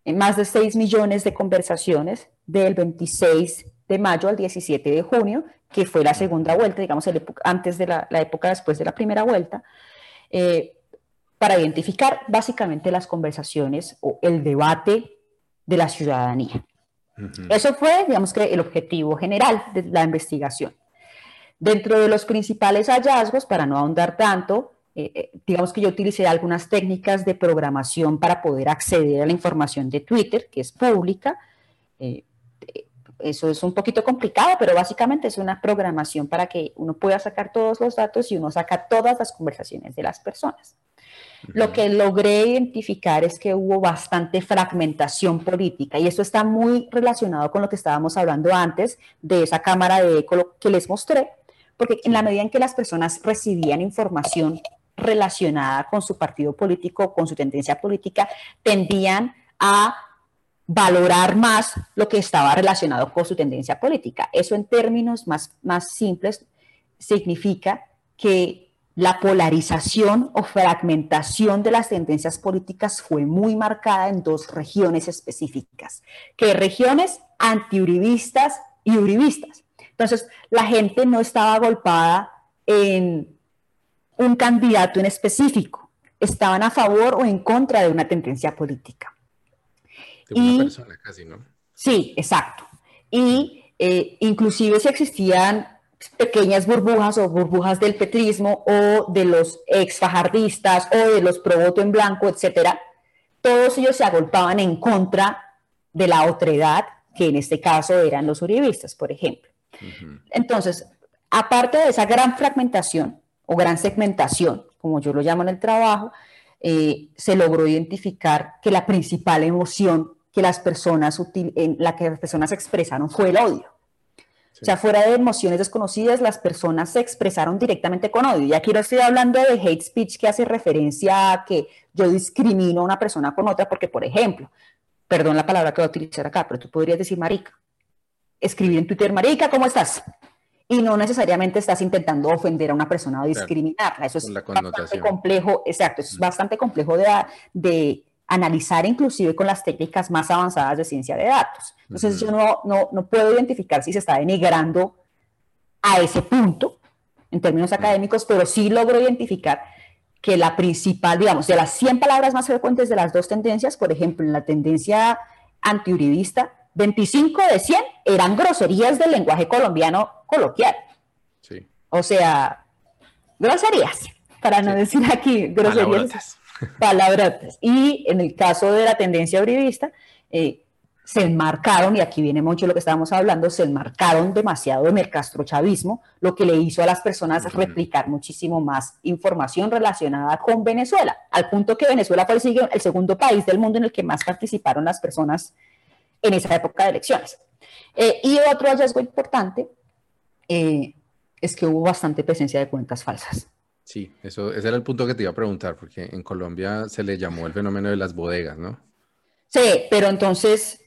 más de 6 millones de conversaciones del 26 de mayo al 17 de junio, que fue la segunda vuelta, digamos, antes de la, época después de la primera vuelta, eh, para identificar básicamente las conversaciones o el debate de la ciudadanía. Eso fue, digamos que, el objetivo general de la investigación. Dentro de los principales hallazgos, para no ahondar tanto, eh, eh, digamos que yo utilicé algunas técnicas de programación para poder acceder a la información de Twitter, que es pública. Eh, eso es un poquito complicado, pero básicamente es una programación para que uno pueda sacar todos los datos y uno saca todas las conversaciones de las personas. Lo que logré identificar es que hubo bastante fragmentación política y eso está muy relacionado con lo que estábamos hablando antes de esa cámara de eco que les mostré, porque en la medida en que las personas recibían información relacionada con su partido político, con su tendencia política, tendían a valorar más lo que estaba relacionado con su tendencia política. Eso en términos más, más simples significa que la polarización o fragmentación de las tendencias políticas fue muy marcada en dos regiones específicas, que regiones antiuribistas y uribistas. Entonces, la gente no estaba agolpada en un candidato en específico, estaban a favor o en contra de una tendencia política. De una persona casi, ¿no? Sí, exacto. Y eh, inclusive si existían pequeñas burbujas o burbujas del petrismo o de los ex fajardistas o de los pro voto en blanco, etcétera, todos ellos se agolpaban en contra de la otredad, que en este caso eran los uribistas, por ejemplo. Entonces, aparte de esa gran fragmentación o gran segmentación, como yo lo llamo en el trabajo, eh, se logró identificar que la principal emoción que las personas en la que las personas expresaron fue el odio. O sea, fuera de emociones desconocidas, las personas se expresaron directamente con odio. Y aquí no estoy hablando de hate speech que hace referencia a que yo discrimino a una persona con otra, porque, por ejemplo, perdón la palabra que voy a utilizar acá, pero tú podrías decir marica. Escribir en Twitter, marica, ¿cómo estás? Y no necesariamente estás intentando ofender a una persona o discriminarla. Eso es bastante complejo, exacto, eso es bastante complejo de, de analizar inclusive con las técnicas más avanzadas de ciencia de datos. Entonces yo no, no, no, puedo identificar si se está denigrando a ese punto en términos académicos, pero sí logro identificar que la principal, digamos, de las 100 palabras más frecuentes de las dos tendencias, por ejemplo, en la tendencia antiuribista, 25 de 100 eran groserías del lenguaje colombiano coloquial. Sí. O sea, groserías, para no decir aquí groserías palabrotas. Y en el caso de la tendencia uribista, eh, se enmarcaron, y aquí viene mucho lo que estábamos hablando, se enmarcaron demasiado en el castrochavismo, lo que le hizo a las personas replicar muchísimo más información relacionada con Venezuela, al punto que Venezuela fue el, el segundo país del mundo en el que más participaron las personas en esa época de elecciones. Eh, y otro hallazgo importante eh, es que hubo bastante presencia de cuentas falsas. Sí, eso, ese era el punto que te iba a preguntar, porque en Colombia se le llamó el fenómeno de las bodegas, ¿no? Sí, pero entonces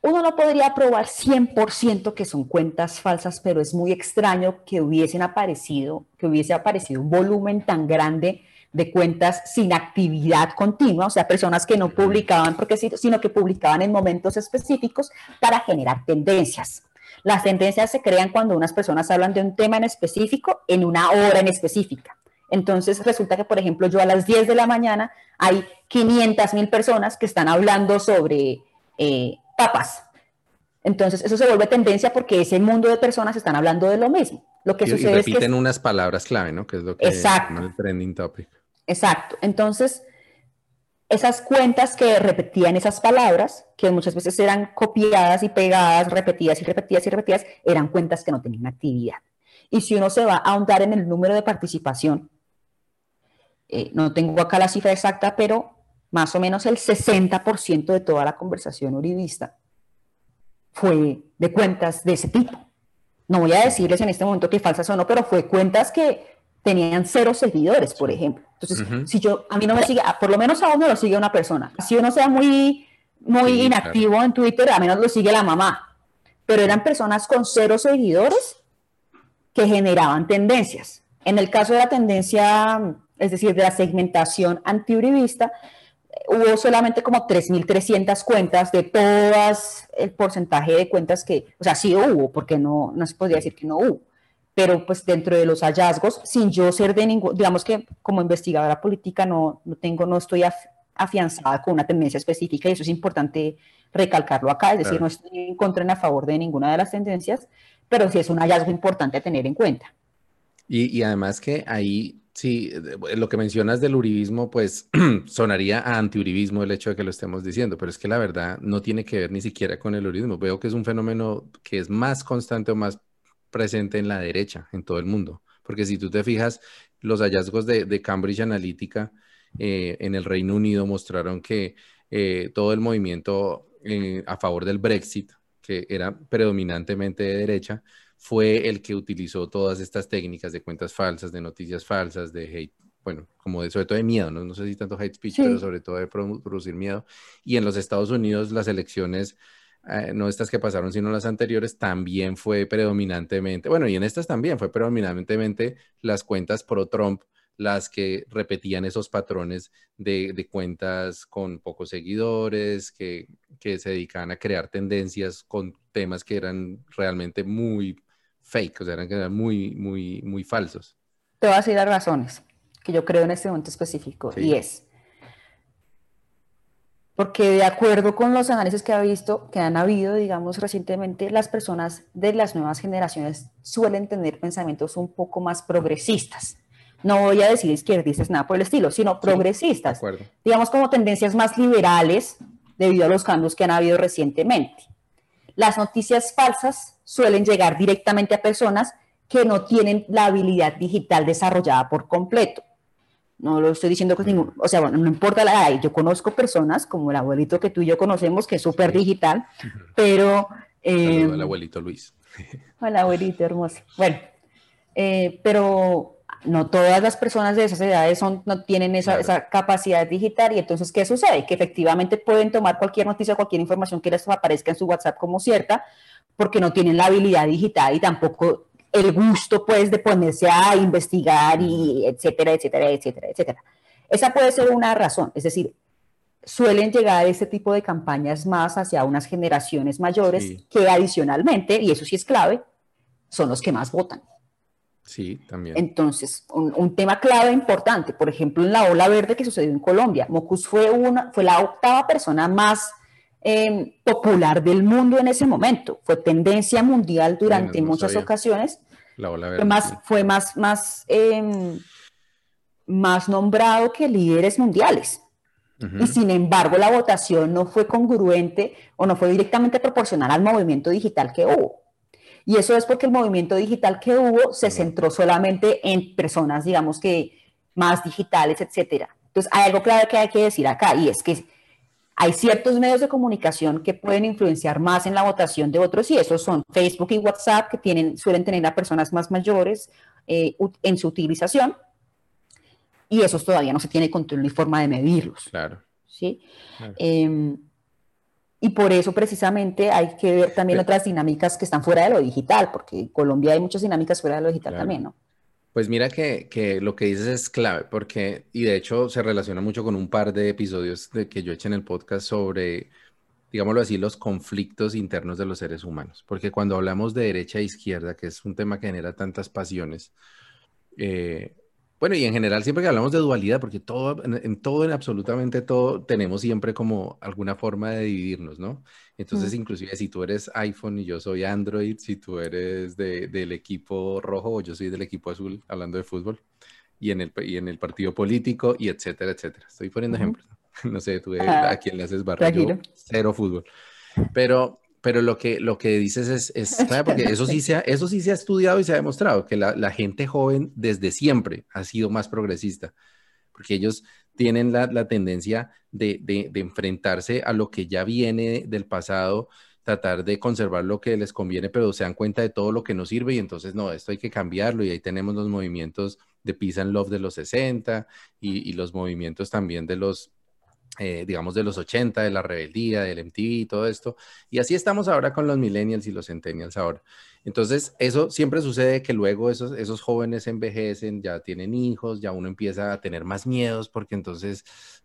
uno no podría probar 100% que son cuentas falsas, pero es muy extraño que hubiesen aparecido, que hubiese aparecido un volumen tan grande de cuentas sin actividad continua, o sea, personas que no publicaban porque sino que publicaban en momentos específicos para generar tendencias. Las tendencias se crean cuando unas personas hablan de un tema en específico en una hora en específica. Entonces resulta que, por ejemplo, yo a las 10 de la mañana hay 500 mil personas que están hablando sobre eh, papas. Entonces eso se vuelve tendencia porque ese mundo de personas están hablando de lo mismo. Lo que sucede repiten es que, unas palabras clave, ¿no? Que es lo que exacto, el trending topic. Exacto. Entonces esas cuentas que repetían esas palabras, que muchas veces eran copiadas y pegadas, repetidas y repetidas y repetidas, eran cuentas que no tenían actividad. Y si uno se va a ahondar en el número de participación, eh, no tengo acá la cifra exacta, pero más o menos el 60% de toda la conversación uribista fue de cuentas de ese tipo. No voy a decirles en este momento que falsas o no, pero fue cuentas que tenían cero seguidores, por ejemplo. Entonces, si yo, a mí no me sigue, por lo menos a uno lo sigue una persona. Si uno sea muy, muy inactivo en Twitter, a menos lo sigue la mamá. Pero eran personas con cero seguidores que generaban tendencias. En el caso de la tendencia, es decir, de la segmentación antiuribista, hubo solamente como 3.300 cuentas de todas el porcentaje de cuentas que, o sea, sí hubo, porque no, no se podría decir que no hubo pero pues dentro de los hallazgos, sin yo ser de ningún, digamos que como investigadora política no, no tengo, no estoy afianzada con una tendencia específica y eso es importante recalcarlo acá, es decir, no estoy en contra ni a favor de ninguna de las tendencias, pero sí es un hallazgo importante a tener en cuenta. Y, y además que ahí, sí, lo que mencionas del uribismo, pues sonaría a antiuribismo el hecho de que lo estemos diciendo, pero es que la verdad no tiene que ver ni siquiera con el uribismo. Veo que es un fenómeno que es más constante o más presente en la derecha, en todo el mundo. Porque si tú te fijas, los hallazgos de, Cambridge Analytica eh, en el Reino Unido mostraron que eh, todo el movimiento eh, a favor del Brexit, que era predominantemente de derecha, fue el que utilizó todas estas técnicas de cuentas falsas, de noticias falsas, de hate, bueno, como de, sobre todo de miedo, no, no sé si tanto hate speech, pero sobre todo de producir miedo. Y en los Estados Unidos las elecciones eh, no estas que pasaron, sino las anteriores, también fue predominantemente, bueno, y en estas también fue predominantemente las cuentas pro Trump las que repetían esos patrones de, cuentas con pocos seguidores, que, se dedicaban a crear tendencias con temas que eran realmente muy fake, o sea, eran, muy, muy, muy falsos. Te voy a decir las razones que yo creo en este momento específico, y es, porque de acuerdo con los análisis que ha visto, que han habido, digamos, recientemente, las personas de las nuevas generaciones suelen tener pensamientos un poco más progresistas. No voy a decir izquierdistas, nada por el estilo, sino progresistas. digamos, como tendencias más liberales debido a los cambios que han habido recientemente. Las noticias falsas suelen llegar directamente a personas que no tienen la habilidad digital desarrollada por completo no lo estoy diciendo que ningún, o sea, bueno, no importa la edad, yo conozco personas como el abuelito que tú y yo conocemos, que es súper digital, pero... Eh, el abuelito Luis. El abuelito hermoso. Bueno, eh, pero no todas las personas de esas edades son, no tienen esa, esa, capacidad digital y entonces, ¿qué sucede? Que efectivamente pueden tomar cualquier noticia, cualquier información que les aparezca en su WhatsApp como cierta, porque no tienen la habilidad digital y tampoco el gusto pues de ponerse a investigar y etcétera, etcétera, etcétera, etcétera. Esa puede ser una razón, es decir, suelen llegar este tipo de campañas más hacia unas generaciones mayores que adicionalmente, y eso sí es clave, son los que más votan. Sí, también. Entonces, un, tema clave importante, por ejemplo, en la ola verde que sucedió en Colombia, Mocus fue, una, fue la octava persona más eh, popular del mundo en ese momento. Fue tendencia mundial durante muchas ocasiones. fue más, fue más, más, em, más nombrado que líderes mundiales. Y sin embargo, la votación no fue congruente o no fue directamente proporcional al movimiento digital que hubo. Y eso es porque el movimiento digital que hubo se centró solamente en personas, digamos que más digitales, etcétera. Entonces, hay algo clave que hay que decir acá y es que hay ciertos medios de comunicación que pueden influenciar más en la votación de otros y esos son Facebook y WhatsApp, que tienen, suelen tener a personas más mayores eh, en su utilización y esos todavía no se tiene control ni forma de medirlos. Claro. ¿sí? Em, y por eso precisamente hay que ver también otras dinámicas que están fuera de lo digital, porque en Colombia hay muchas dinámicas fuera de lo digital también, ¿no? Pues mira que, lo que dices es clave, porque, y de hecho se relaciona mucho con un par de episodios de, que yo eché en el podcast sobre, digámoslo así, los conflictos internos de los seres humanos. Porque cuando hablamos de derecha e izquierda, que es un tema que genera tantas pasiones, eh, bueno, y en general siempre que hablamos de dualidad, porque todo, en, todo, en absolutamente todo, tenemos siempre como alguna forma de dividirnos, ¿no? Entonces, inclusive si tú eres iPhone y yo soy Android, si tú eres del equipo rojo o yo soy del equipo azul, hablando de fútbol, y en el, y en el partido político, y etcétera, etcétera. Estoy poniendo ejemplos. No sé, tú a quién le haces barra, cero fútbol. Pero pero lo que, lo que dices es, es porque eso sí, se ha, eso sí se ha estudiado y se ha demostrado, que la, la, gente joven desde siempre ha sido más progresista, porque ellos tienen la, la tendencia de, de, de, enfrentarse a lo que ya viene del pasado, tratar de conservar lo que les conviene, pero se dan cuenta de todo lo que no sirve y entonces, no, esto hay que cambiarlo y ahí tenemos los movimientos de Peace and Love de los 60 y, y los movimientos también de los eh, digamos, de los 80, de la rebeldía, del MTV y todo esto. Y así estamos ahora con los millennials y los centennials ahora. Entonces, eso siempre sucede que luego esos, esos jóvenes envejecen, ya tienen hijos, ya uno empieza a tener más miedos porque entonces,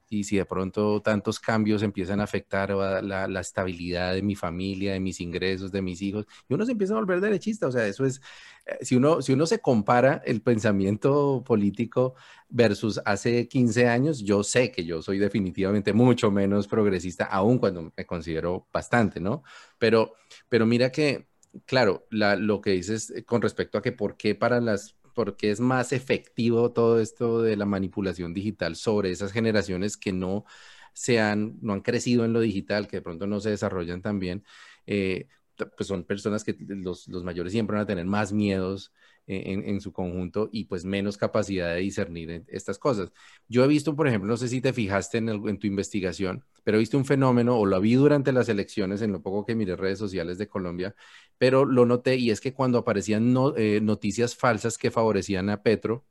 y si de pronto tantos cambios empiezan a afectar la, la, estabilidad de mi familia, de mis ingresos, de mis hijos, y uno se empieza a volver derechista, o sea, eso es, eh, si uno, si uno se compara el pensamiento político versus hace 15 años, yo sé que yo soy definitivamente mucho menos progresista, aun cuando me considero bastante, ¿no? Pero, pero mira que claro, lo que dices eh, con respecto a que por qué para las, por qué es más efectivo todo esto de la manipulación digital sobre esas generaciones que no se han, no han crecido en lo digital, que de pronto no se desarrollan tan bien, eh, pues son personas que los, los, mayores siempre van a tener más miedos en, su conjunto y pues menos capacidad de discernir estas cosas. Yo he visto, por ejemplo, no sé si te fijaste en, en tu investigación, pero he visto un fenómeno o lo vi durante las elecciones en lo poco que miré redes sociales de Colombia, pero lo noté y es que cuando aparecían eh, noticias falsas que favorecían a Petro,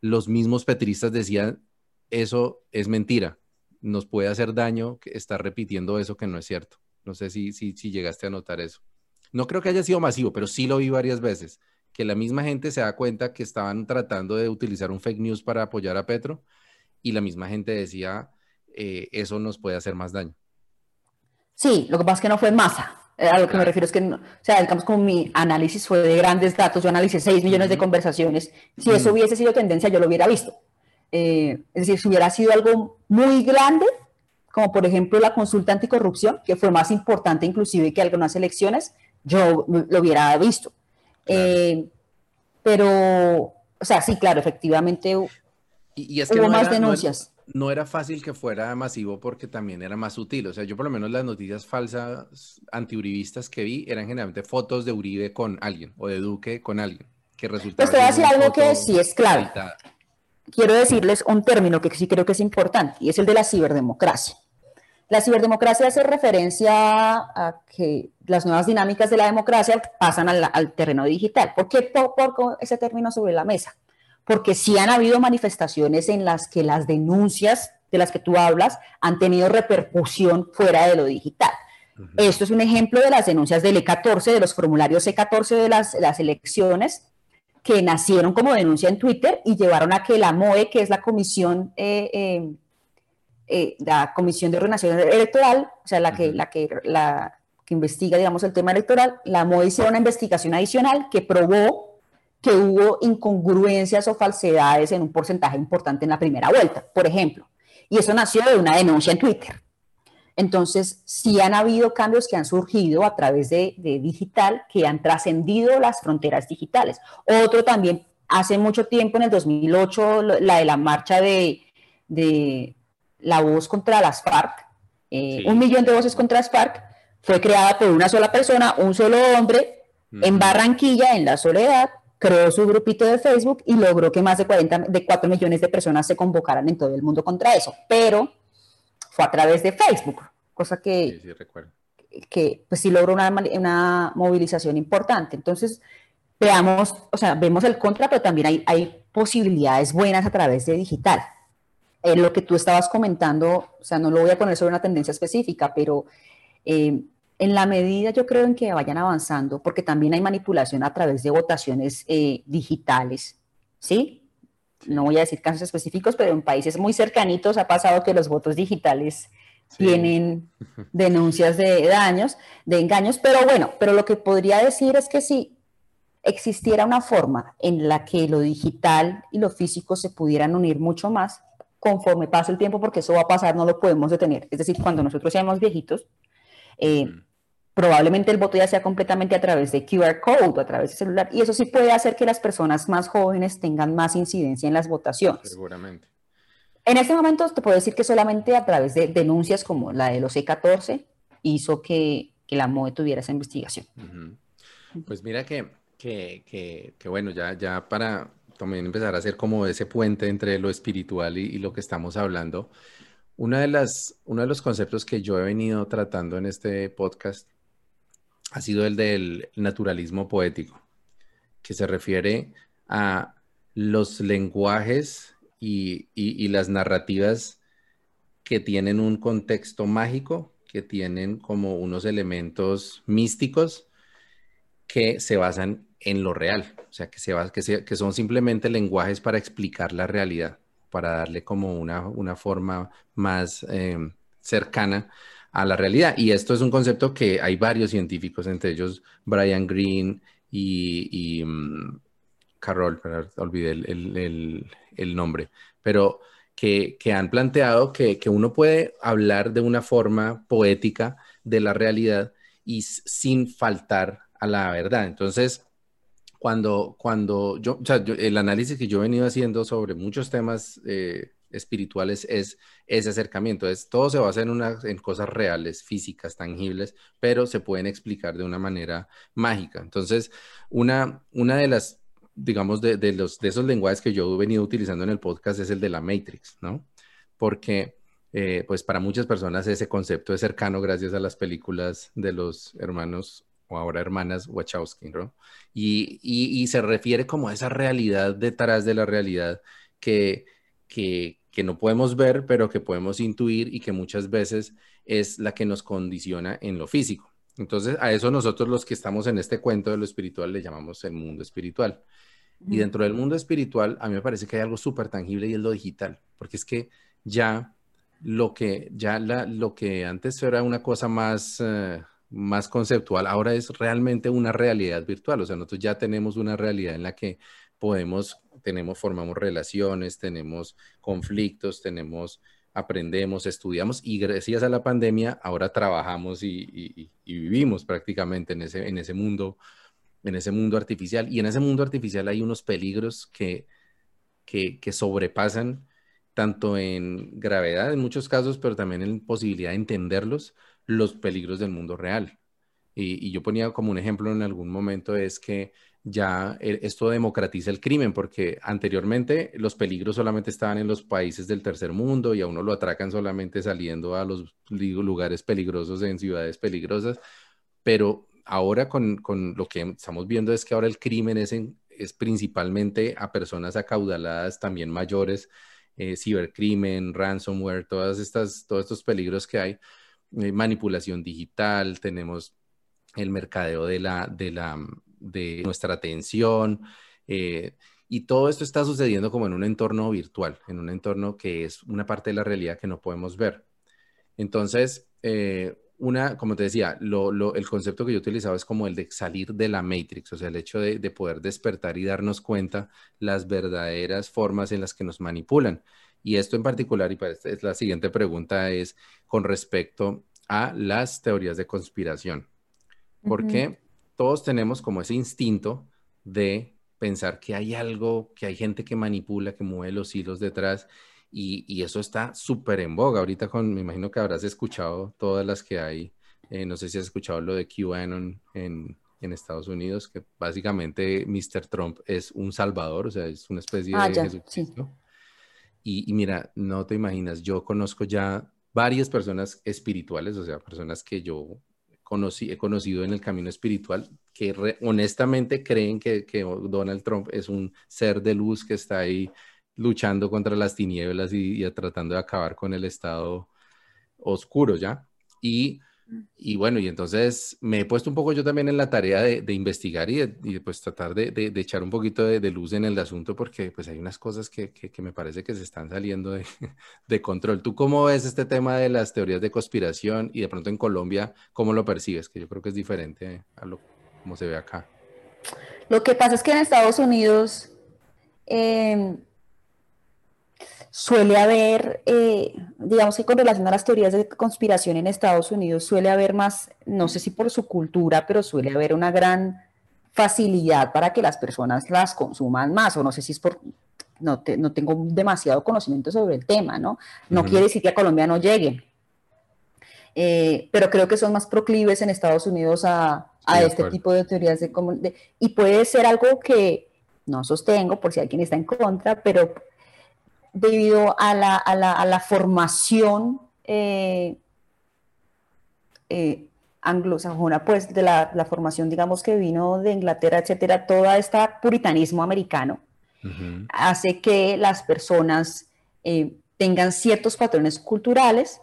los mismos petristas decían, eso es mentira, nos puede hacer daño está repitiendo eso que no es cierto. No sé si, si, si llegaste a notar eso. No creo que haya sido masivo, pero sí lo vi varias veces que la misma gente se da cuenta que estaban tratando de utilizar un fake news para apoyar a Petro y la misma gente decía, eh, eso nos puede hacer más daño. Sí, lo que pasa es que no fue masa. Eh, a lo que me refiero es que, o sea, digamos, como mi análisis fue de grandes datos, yo analicé 6 millones de conversaciones, si eso hubiese sido tendencia, yo lo hubiera visto. Eh, es decir, si hubiera sido algo muy grande, como por ejemplo la consulta anticorrupción, que fue más importante inclusive que algunas elecciones, yo lo hubiera visto. Eh, pero, o sea, sí, claro, efectivamente y, es que hubo más denuncias. No, era fácil que fuera masivo porque también era más sutil. O sea, yo por lo menos las noticias falsas antiuribistas que vi eran generalmente fotos de Uribe con alguien o de Duque con alguien. Que resultaba. Pues te voy a decir algo que sí es clave. Quiero decirles un término que sí creo que es importante y es el de la ciberdemocracia. La ciberdemocracia hace referencia a que las nuevas dinámicas de la democracia pasan al, terreno digital. ¿Por qué pongo ese término sobre la mesa? Porque sí han habido manifestaciones en las que las denuncias de las que tú hablas han tenido repercusión fuera de lo digital. Esto es un ejemplo de las denuncias del E14, de los formularios E14 de las, las elecciones, que nacieron como denuncia en Twitter y llevaron a que la MOE, que es la comisión eh, eh, eh, la Comisión de Ordenación Electoral, o sea, la que, la que, la que investiga, digamos, el tema electoral, la MOE hicieron una investigación adicional que probó que hubo incongruencias o falsedades en un porcentaje importante en la primera vuelta, por ejemplo. Y eso nació de una denuncia en Twitter. Entonces, sí han habido cambios que han surgido a través de, de digital, que han trascendido las fronteras digitales. Otro también, hace mucho tiempo, en el 2008, la de la marcha de, de la voz contra las FARC, eh, un millón de voces contra las FARC, fue creada por una sola persona, un solo hombre, en Barranquilla, en la soledad, creó su grupito de Facebook y logró que más de, 40, de 4 millones de personas se convocaran en todo el mundo contra eso. Pero fue a través de Facebook, cosa que, sí, que pues sí logró una, una, movilización importante. Entonces, veamos, o sea, vemos el contra, pero también hay, hay posibilidades buenas a través de digital. Eh, lo que tú estabas comentando, o sea, no lo voy a poner sobre una tendencia específica, pero eh, en la medida yo creo en que vayan avanzando, porque también hay manipulación a través de votaciones eh, digitales, ¿sí? No voy a decir casos específicos, pero en países muy cercanitos ha pasado que los votos digitales tienen denuncias de daños, de engaños, pero bueno, pero lo que podría decir es que si existiera una forma en la que lo digital y lo físico se pudieran unir mucho más, conforme pasa el tiempo, porque eso va a pasar, no lo podemos detener. Es decir, cuando nosotros seamos viejitos, eh, probablemente el voto ya sea completamente a través de QR code o a través de celular, y eso sí puede hacer que las personas más jóvenes tengan más incidencia en las votaciones. Seguramente. En este momento te puedo decir que solamente a través de denuncias como la de los E14 hizo que, que la MOE tuviera esa investigación. Pues mira que, que, que, que bueno, ya, ya para, también empezar a hacer como ese puente entre lo espiritual y, lo que estamos hablando. Una de las, uno de los conceptos que yo he venido tratando en este podcast ha sido el del naturalismo poético, que se refiere a los lenguajes y, las narrativas que tienen un contexto mágico, que tienen como unos elementos místicos que se basan en lo real, o sea, que, se va, que, que son simplemente lenguajes para explicar la realidad, para darle como una, una forma más em, cercana a la realidad. Y esto es un concepto que hay varios científicos, entre ellos Brian Greene y, mm, Carroll, pero olvidé el, nombre, pero que, que han planteado que, que, uno puede hablar de una forma poética de la realidad y sin faltar a la verdad. Entonces, cuando, cuando yo, o sea, el análisis que yo he venido haciendo sobre muchos temas eh, espirituales es ese acercamiento. Es, todo se basa en, una, en cosas reales, físicas, tangibles, pero se pueden explicar de una manera mágica. Entonces, una, una de las, digamos, de, de, los, de esos lenguajes que yo he venido utilizando en el podcast es el de la Matrix, ¿no? Porque, eh, pues para muchas personas ese concepto es cercano gracias a las películas de los hermanos o ahora hermanas Wachowski, ¿no? Y, y, se refiere como a esa realidad detrás de la realidad que, que, que, no podemos ver, pero que podemos intuir y que muchas veces es la que nos condiciona en lo físico. Entonces, a eso nosotros los que estamos en este cuento de lo espiritual le llamamos el mundo espiritual. Y dentro del mundo espiritual, a mí me parece que hay algo súper tangible y es lo digital, porque es que ya lo que, ya la, lo que antes era una cosa más... Eh, más conceptual, ahora es realmente una realidad virtual. O sea, nosotros ya tenemos una realidad en la que podemos, tenemos, formamos relaciones, tenemos conflictos, tenemos aprendemos, estudiamos y gracias a la pandemia ahora trabajamos y, vivimos prácticamente en ese, en ese mundo en ese mundo artificial. Y en ese mundo artificial hay unos peligros que, que, que, sobrepasan tanto en gravedad en muchos casos, pero también en posibilidad de entenderlos, los peligros del mundo real. Y, yo ponía como un ejemplo en algún momento es que ya esto democratiza el crimen, porque anteriormente los peligros solamente estaban en los países del tercer mundo y a uno lo atracan solamente saliendo a los lugares peligrosos en ciudades peligrosas, pero ahora con, lo que estamos viendo es que ahora el crimen es, es principalmente a personas acaudaladas, también mayores, eh, cibercrimen, ransomware, todas estas, todos estos peligros que hay, eh, manipulación digital, tenemos el mercadeo de, la, de, la, de nuestra atención. Eh, y todo esto está sucediendo como en un entorno virtual, en un entorno que es una parte de la realidad que no podemos ver. Entonces, eh, una, como te decía, el concepto que yo utilizaba es como el de salir de la matrix, o sea, el hecho de, de, poder despertar y darnos cuenta las verdaderas formas en las que nos manipulan. Y esto en particular, y para esta es la siguiente pregunta, es con respecto a las teorías de conspiración porque todos tenemos como ese instinto de pensar que hay algo, que hay gente que manipula, que mueve los hilos detrás y, eso está súper en boga. Ahorita con, me imagino que habrás escuchado todas las que hay. Eh, no sé si has escuchado lo de QAnon en, en Estados Unidos, que básicamente Mr. Trump es un salvador, o sea, es una especie ah, de Jesucristo. Y, y, mira, no te imaginas, yo conozco ya varias personas espirituales, o sea, personas que yo conocido en el camino espiritual que honestamente creen que, Donald Trump es un ser de luz que está ahí luchando contra las tinieblas y, y tratando de acabar con el estado oscuro, ¿ya? Y y bueno, y entonces me he puesto un poco yo también en la tarea de, investigar y, de, pues tratar de, echar un poquito de, luz en el asunto porque pues hay unas cosas que, que, me parece que se están saliendo de, control. ¿Tú cómo ves este tema de las teorías de conspiración y de pronto en Colombia, cómo lo percibes? Que yo creo que es diferente a lo como se ve acá. Lo que pasa es que en Estados Unidos... Eh, suele haber, eh, digamos que con relación a las teorías de conspiración en Estados Unidos, suele haber más, no sé si por su cultura, pero suele haber una gran facilidad para que las personas las consuman más, o no sé si es por, no, no tengo demasiado conocimiento sobre el tema, ¿no? No quiere decir que a Colombia no llegue, eh, pero creo que son más proclives en Estados Unidos a, a este tipo de teorías de, de, y puede ser algo que no sostengo por si alguien está en contra, pero debido a la, a la, a la formación eh, eh, anglosajona, pues de la, la, formación, digamos, que vino de Inglaterra, etcétera, todo este puritanismo americano hace que las personas eh, tengan ciertos patrones culturales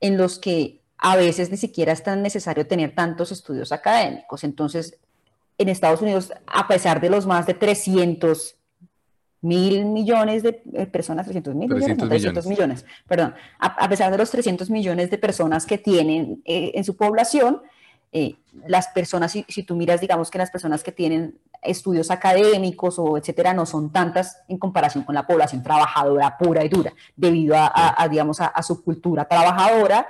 en los que a veces ni siquiera es tan necesario tener tantos estudios académicos. Entonces, en Estados Unidos, a pesar de los más de 300 mil millones de eh, personas, 300 mil millones, 300 millones. perdón, a, pesar de los 300 millones de personas que tienen eh, en su población, eh, las personas, si, si, tú miras, digamos que las personas que tienen estudios académicos o etcétera, no son tantas en comparación con la población trabajadora pura y dura, debido a, digamos, a, su cultura trabajadora.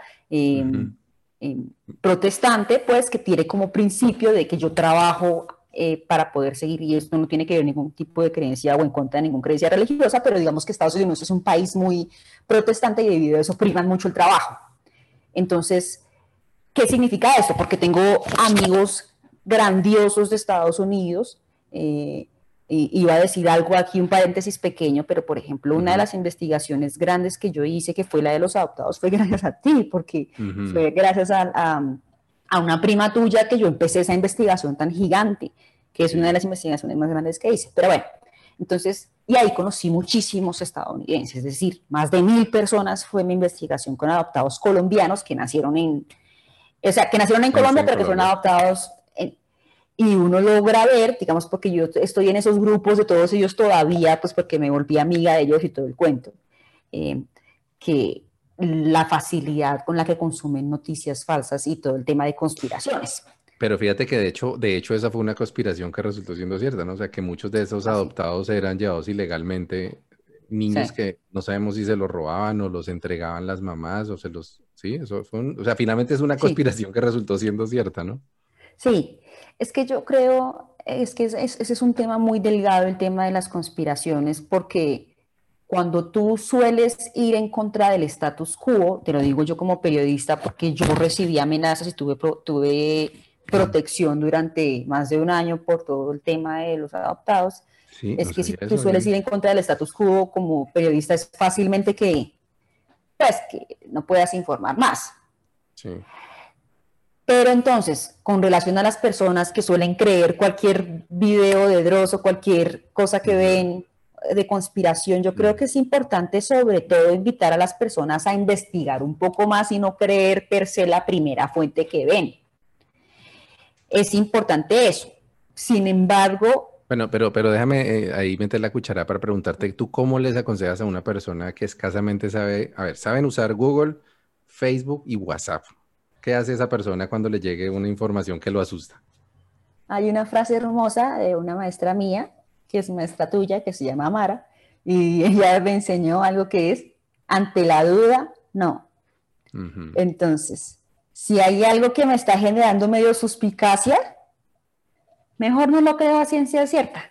protestante, pues que tiene como principio de que yo trabajo eh, para poder seguir, y esto no tiene que ver ningún tipo de creencia o en contra de ninguna creencia religiosa, pero digamos que Estados Unidos es un país muy protestante y debido a eso priman mucho el trabajo. Entonces, ¿qué significa esto? Porque tengo amigos grandiosos de Estados Unidos, eh, y iba a decir algo aquí, un paréntesis pequeño, pero por ejemplo, una de las investigaciones grandes que yo hice, que fue la de los adoptados, fue gracias a ti, porque fue gracias a, a una prima tuya que yo empecé esa investigación tan gigante, que es una de las investigaciones más grandes que hice. Pero bueno, entonces, y ahí conocí muchísimos estadounidenses, es decir, más de mil personas fue mi investigación con adoptados colombianos que nacieron en, o sea, que nacieron en Colombia, pero que fueron adoptados y uno logra ver, digamos, porque yo estoy en esos grupos de todos ellos todavía, pues porque me volví amiga de ellos y todo el cuento, eh, que, la facilidad con la que consumen noticias falsas y todo el tema de conspiraciones. Pero fíjate que de hecho, de hecho esa fue una conspiración que resultó siendo cierta, ¿no? O sea, que muchos de esos adoptados eran llevados ilegalmente niños que no sabemos si se los robaban o los entregaban las mamás o se los... Sí, eso fue o sea, finalmente es una conspiración que resultó siendo cierta, ¿no? Sí, es que yo creo, es que ese es un tema muy delgado, el tema de las conspiraciones, porque cuando tú sueles ir en contra del status quo, te lo digo yo como periodista, porque yo recibí amenazas y tuve, tuve protección durante más de un año por todo el tema de los adoptados, es que si tú sueles ir en contra del status quo como periodista es fácilmente que, pues, que no puedas informar más. Sí. Pero entonces, con relación a las personas que suelen creer cualquier video de Dross o cualquier cosa que ven de conspiración, yo creo que es importante sobre todo invitar a las personas a investigar un poco más y no creer per se la primera fuente que ven. Es importante eso. Sin embargo, bueno, pero, pero déjame eh, ahí meter la cuchara para preguntarte, ¿tú cómo les aconsejas a una persona que escasamente sabe, a ver, saben usar Google, Facebook y WhatsApp? ¿Qué hace esa persona cuando le llegue una información que lo asusta? Hay una frase hermosa de una maestra mía, que es maestra tuya, que se llama Mara, y ella me enseñó algo que es, ante la duda, no. Entonces, si hay algo que me está generando medio suspicacia, mejor no lo creo a ciencia cierta.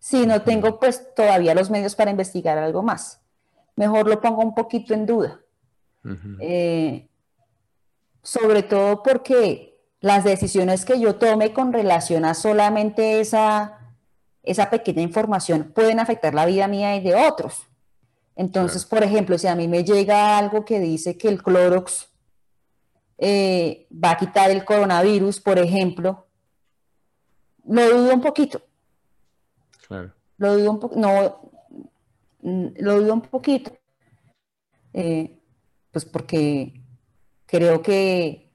Si no tengo pues todavía los medios para investigar algo más, mejor lo pongo un poquito en duda. Eh, sobre todo porque las decisiones que yo tome con relación a solamente esa, esa pequeña información pueden afectar la vida mía y de otros. Entonces, por ejemplo, si a mí me llega algo que dice que el Clorox eh, va a quitar el coronavirus, por ejemplo, lo dudo un poquito. Claro. Lo dudo un poquito. No, mm, lo dudo un poquito. Eh, pues porque creo que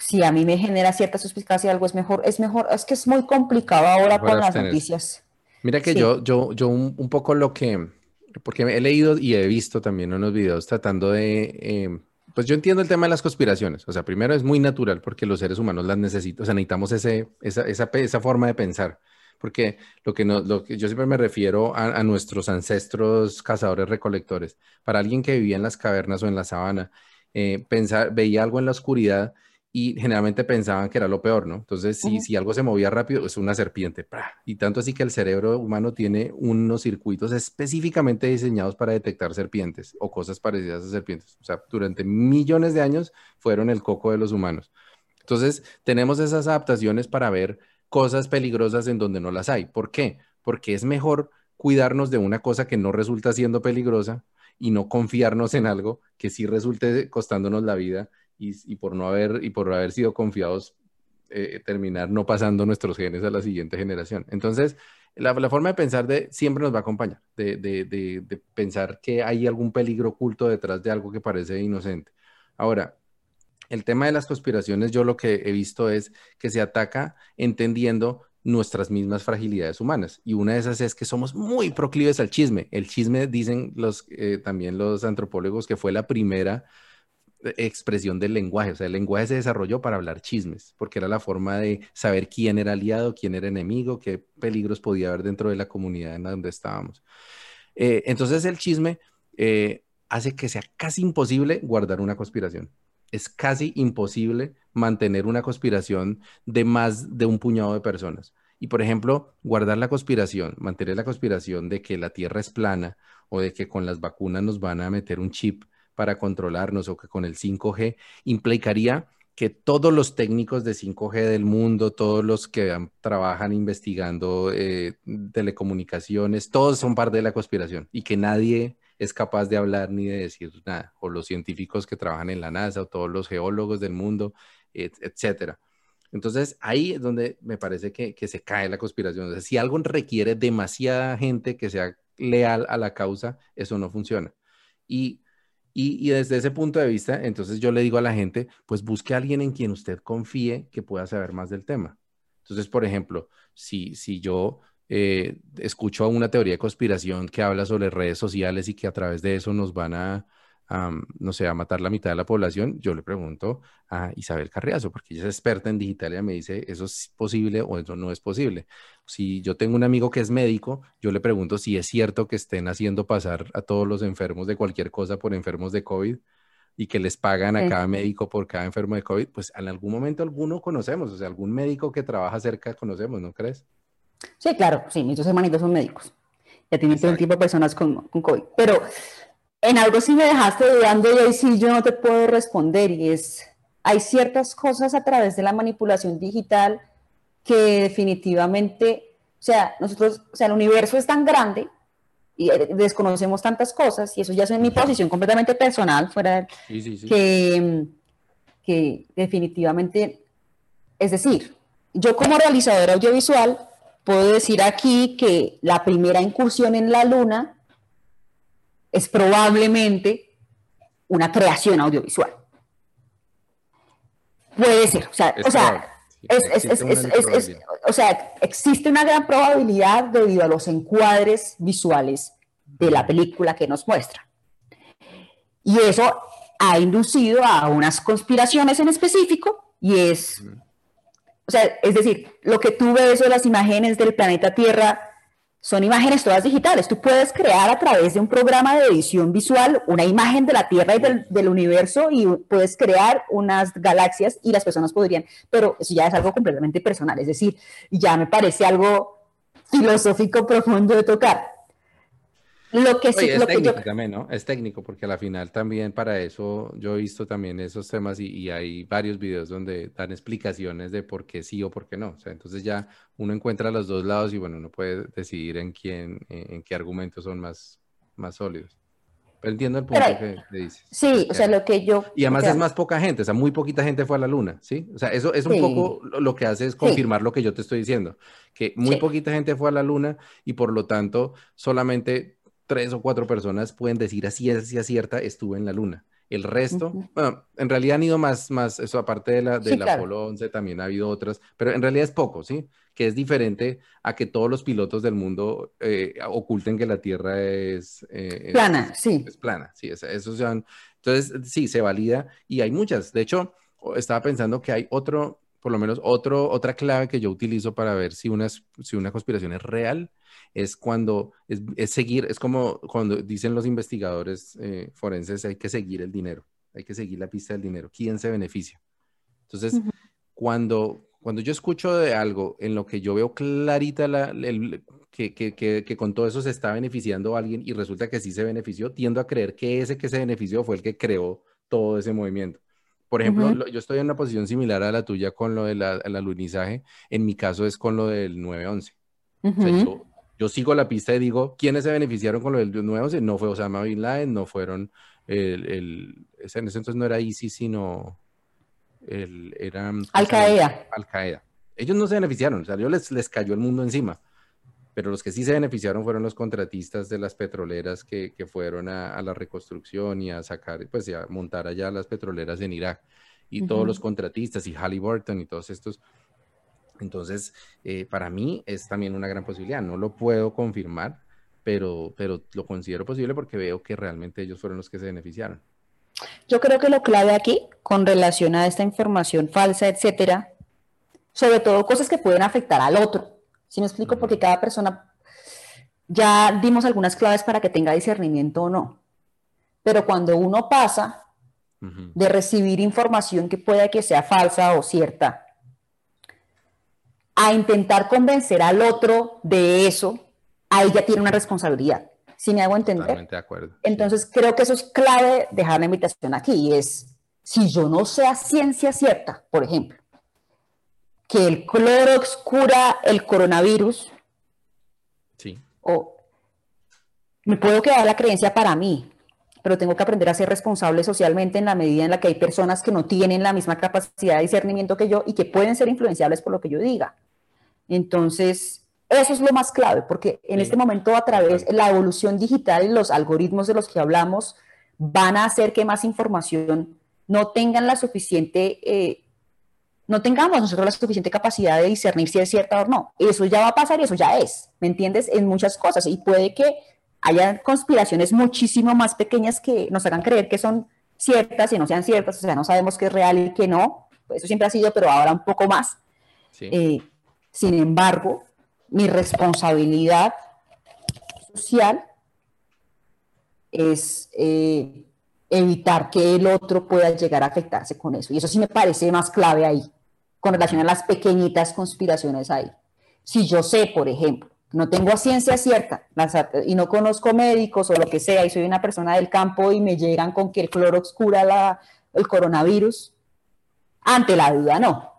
si a mí me genera cierta suspicacia algo es mejor, es mejor, es que es muy complicado ahora con las noticias. Mira que yo, yo, yo un, poco lo que, porque he leído y he visto también unos videos tratando de eh, pues yo entiendo el tema de las conspiraciones. O sea, primero es muy natural porque los seres humanos las necesitamos, o sea, necesitamos ese, esa, esa, esa, forma de pensar. Porque lo que, no, lo que yo siempre me refiero a, a nuestros ancestros cazadores recolectores. Para alguien que vivía en las cavernas o en la sabana, eh, pensar, veía algo en la oscuridad y generalmente pensaban que era lo peor, ¿no? Entonces, si, si algo se movía rápido, es una serpiente. Y tanto así que el cerebro humano tiene unos circuitos específicamente diseñados para detectar serpientes o cosas parecidas a serpientes. O sea, durante millones de años fueron el coco de los humanos. Entonces, tenemos esas adaptaciones para ver cosas peligrosas en donde no las hay. ¿Por qué? Porque es mejor cuidarnos de una cosa que no resulta siendo peligrosa y no confiarnos en algo que sí resulte costándonos la vida y, por no haber, y por haber sido confiados, eh, terminar no pasando nuestros genes a la siguiente generación. Entonces, la, forma de pensar de siempre nos va a acompañar, de, de, de, pensar que hay algún peligro oculto detrás de algo que parece inocente. Ahora, el tema de las conspiraciones, yo lo que he visto es que se ataca entendiendo nuestras mismas fragilidades humanas. Y una de esas es que somos muy proclives al chisme. El chisme, dicen los, eh, también los antropólogos, que fue la primera expresión del lenguaje. O sea, el lenguaje se desarrolló para hablar chismes, porque era la forma de saber quién era aliado, quién era enemigo, qué peligros podía haber dentro de la comunidad en donde estábamos. Eh, entonces el chisme eh, hace que sea casi imposible guardar una conspiración. Es casi imposible mantener una conspiración de más de un puñado de personas. Y por ejemplo, guardar la conspiración, mantener la conspiración de que la Tierra es plana o de que con las vacunas nos van a meter un chip para controlarnos o que con el 5G implicaría que todos los técnicos de 5G del mundo, todos los que trabajan investigando eh, telecomunicaciones, todos son parte de la conspiración y que nadie es capaz de hablar ni de decir nada, o los científicos que trabajan en la NASA, o todos los geólogos del mundo, etcétera. Entonces, ahí es donde me parece que se cae la conspiración. si algo requiere demasiada gente que sea leal a la causa, eso no funciona. Y y, desde ese punto de vista, entonces yo le digo a la gente, pues busque a alguien en quien usted confíe que pueda saber más del tema. Entonces, por ejemplo, si, si yo eh, escucho una teoría de conspiración que habla sobre redes sociales y que a través de eso nos van a, no sé, a matar la mitad de la población, yo le pregunto a Isabel Carriazo, porque ella es experta en digital y me dice, ¿eso es posible o eso no es posible? Si yo tengo un amigo que es médico, yo le pregunto si es cierto que estén haciendo pasar a todos los enfermos de cualquier cosa por enfermos de COVID y que les pagan a cada médico por cada enfermo de COVID, pues en algún momento alguno conocemos, o sea, algún médico que trabaja cerca conocemos, ¿no crees? Sí, claro, sí, mis dos hermanitos son médicos. Ya tienen todo tipo de personas con, con COVID. Pero en algo sí me dejaste dudando y ahí sí yo no te puedo responder y es, hay ciertas cosas a través de la manipulación digital que definitivamente, o sea, nosotros, o sea, el universo es tan grande y eh, desconocemos tantas cosas y eso ya es en mi posición completamente personal, fuera Que, que definitivamente, es decir, yo como realizadora audiovisual puedo decir aquí que la primera incursión en la luna es probablemente una creación audiovisual. Puede ser, o sea, o sea, existe una gran probabilidad debido a los encuadres visuales de la película que nos muestra. Y eso ha inducido a unas conspiraciones en específico y es, o sea, es decir, lo que tú ves de las imágenes del planeta Tierra son imágenes todas digitales. Tú puedes crear a través de un programa de edición visual una imagen de la Tierra y del, universo y puedes crear unas galaxias y las personas podrían, pero eso ya es algo completamente personal, es decir, ya me parece algo filosófico profundo de tocar. Lo que sí, es técnico también, ¿no? Es técnico, porque a la final también para eso yo he visto también esos temas y, hay varios videos donde dan explicaciones de por qué sí o por qué no. O sea, entonces ya uno encuentra los dos lados y bueno, uno puede decidir en quién, en qué argumentos son más, más sólidos. Pero entiendo el punto que, dices. Sí, o sea, lo que yo... Y además es más poca gente, o sea, muy poquita gente fue a la luna, ¿sí? O sea, eso es un poco lo que hace es confirmar lo que yo te estoy diciendo, que muy poquita gente fue a la luna y por lo tanto solamente tres o cuatro personas pueden decir así es cierta, estuve en la luna. El resto, bueno, en realidad han ido más, más, eso aparte de la, de la Apolo 11, también ha habido otras, pero en realidad es poco, ¿sí? Que es diferente a que todos los pilotos del mundo eh, oculten que la Tierra es... Eh, plana, sí. Es plana, sí, es, eso sean, entonces sí, se valida y hay muchas. De hecho, estaba pensando que hay otro, por lo menos otro, otra clave que yo utilizo para ver si una, si una conspiración es real es cuando es, seguir, es como cuando dicen los investigadores eh, forenses, hay que seguir el dinero, hay que seguir la pista del dinero, quién se beneficia. Entonces, cuando, cuando yo escucho de algo en lo que yo veo clarita la, que, que, que, con todo eso se está beneficiando a alguien y resulta que sí se benefició, tiendo a creer que ese que se benefició fue el que creó todo ese movimiento. Por ejemplo, yo estoy en una posición similar a la tuya con lo del alunizaje. En mi caso es con lo del 911. O sea, yo, yo sigo la pista y digo, ¿quiénes se beneficiaron con lo del 9 No fue Osama Bin Laden, no fueron, el, el, en ese entonces no era ISIS, sino el, era... Al Qaeda. Al Qaeda. Ellos no se beneficiaron, o sea, ellos les, les cayó el mundo encima. Pero los que sí se beneficiaron fueron los contratistas de las petroleras que, que fueron a, a, la reconstrucción y a sacar, pues, a montar allá las petroleras en Irak. Y todos los contratistas y Halliburton y todos estos entonces, eh, para mí es también una gran posibilidad. No lo puedo confirmar, pero, pero lo considero posible porque veo que realmente ellos fueron los que se beneficiaron. Yo creo que lo clave aquí, con relación a esta información falsa, etcétera, sobre todo cosas que pueden afectar al otro. Si me explico? Porque cada persona, ya dimos algunas claves para que tenga discernimiento o no. Pero cuando uno pasa de recibir información que pueda que sea falsa o cierta, a intentar convencer al otro de eso, ahí ya tiene una responsabilidad. ¿Sí me hago entender? Totalmente de acuerdo. Entonces creo que eso es clave dejar la invitación aquí y es, si yo no sé a ciencia cierta, por ejemplo, que el cloro cura el coronavirus, sí. o me puedo quedar la creencia para mí, pero tengo que aprender a ser responsable socialmente en la medida en la que hay personas que no tienen la misma capacidad de discernimiento que yo y que pueden ser influenciables por lo que yo diga. Entonces, eso es lo más clave, porque en este momento a través de la evolución digital y los algoritmos de los que hablamos van a hacer que más información no tengan la suficiente, eh, no tengamos nosotros la suficiente capacidad de discernir si es cierta o no. Eso ya va a pasar y eso ya es, ¿me entiendes? En muchas cosas y puede que haya conspiraciones muchísimo más pequeñas que nos hagan creer que son ciertas y no sean ciertas, o sea, no sabemos qué es real y qué no, pues eso siempre ha sido, pero ahora un poco más. Eh, sin embargo, mi responsabilidad social es eh, evitar que el otro pueda llegar a afectarse con eso. Y eso sí me parece más clave ahí, con relación a las pequeñitas conspiraciones ahí. Si yo sé, por ejemplo, no tengo ciencia cierta y no conozco médicos o lo que sea y soy una persona del campo y me llegan con que el cloro cura la, el coronavirus, ante la duda no.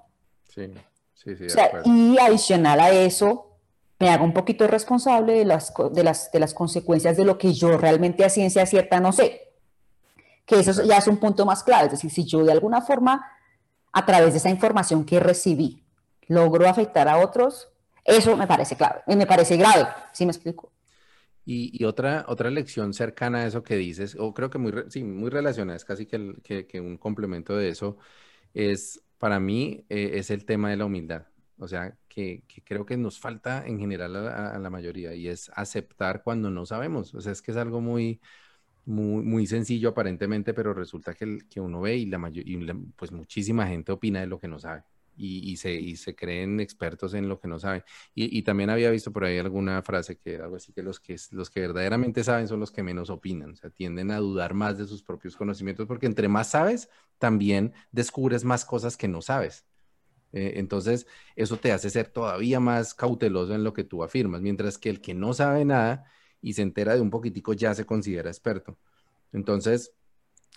Sí, sí, sí. y adicional a eso, me hago un poquito responsable de las, de, las, de las consecuencias de lo que yo realmente a ciencia cierta no sé. Que eso ya es un punto más clave. Es decir, si yo de alguna forma, a través de esa información que recibí, logro afectar a otros, eso me parece clave, me parece grave, ¿sí me explico? Y, otra, otra lección cercana a eso que dices, o creo que muy, sí, muy relacionada, es casi que, un complemento de eso, es para mí eh, es el tema de la humildad. O sea, que, creo que nos falta en general a, la mayoría y es aceptar cuando no sabemos. O sea, es que es algo muy, muy, sencillo aparentemente, pero resulta que, que uno ve y, la, y pues muchísima gente opina de lo que no sabe y, se, y se creen expertos en lo que no saben. Y, también había visto por ahí alguna frase que algo así que los, que los que verdaderamente saben son los que menos opinan, o sea, tienden a dudar más de sus propios conocimientos porque entre más sabes, también descubres más cosas que no sabes. Eh, entonces, eso te hace ser todavía más cauteloso en lo que tú afirmas, mientras que el que no sabe nada y se entera de un poquitico ya se considera experto. Entonces,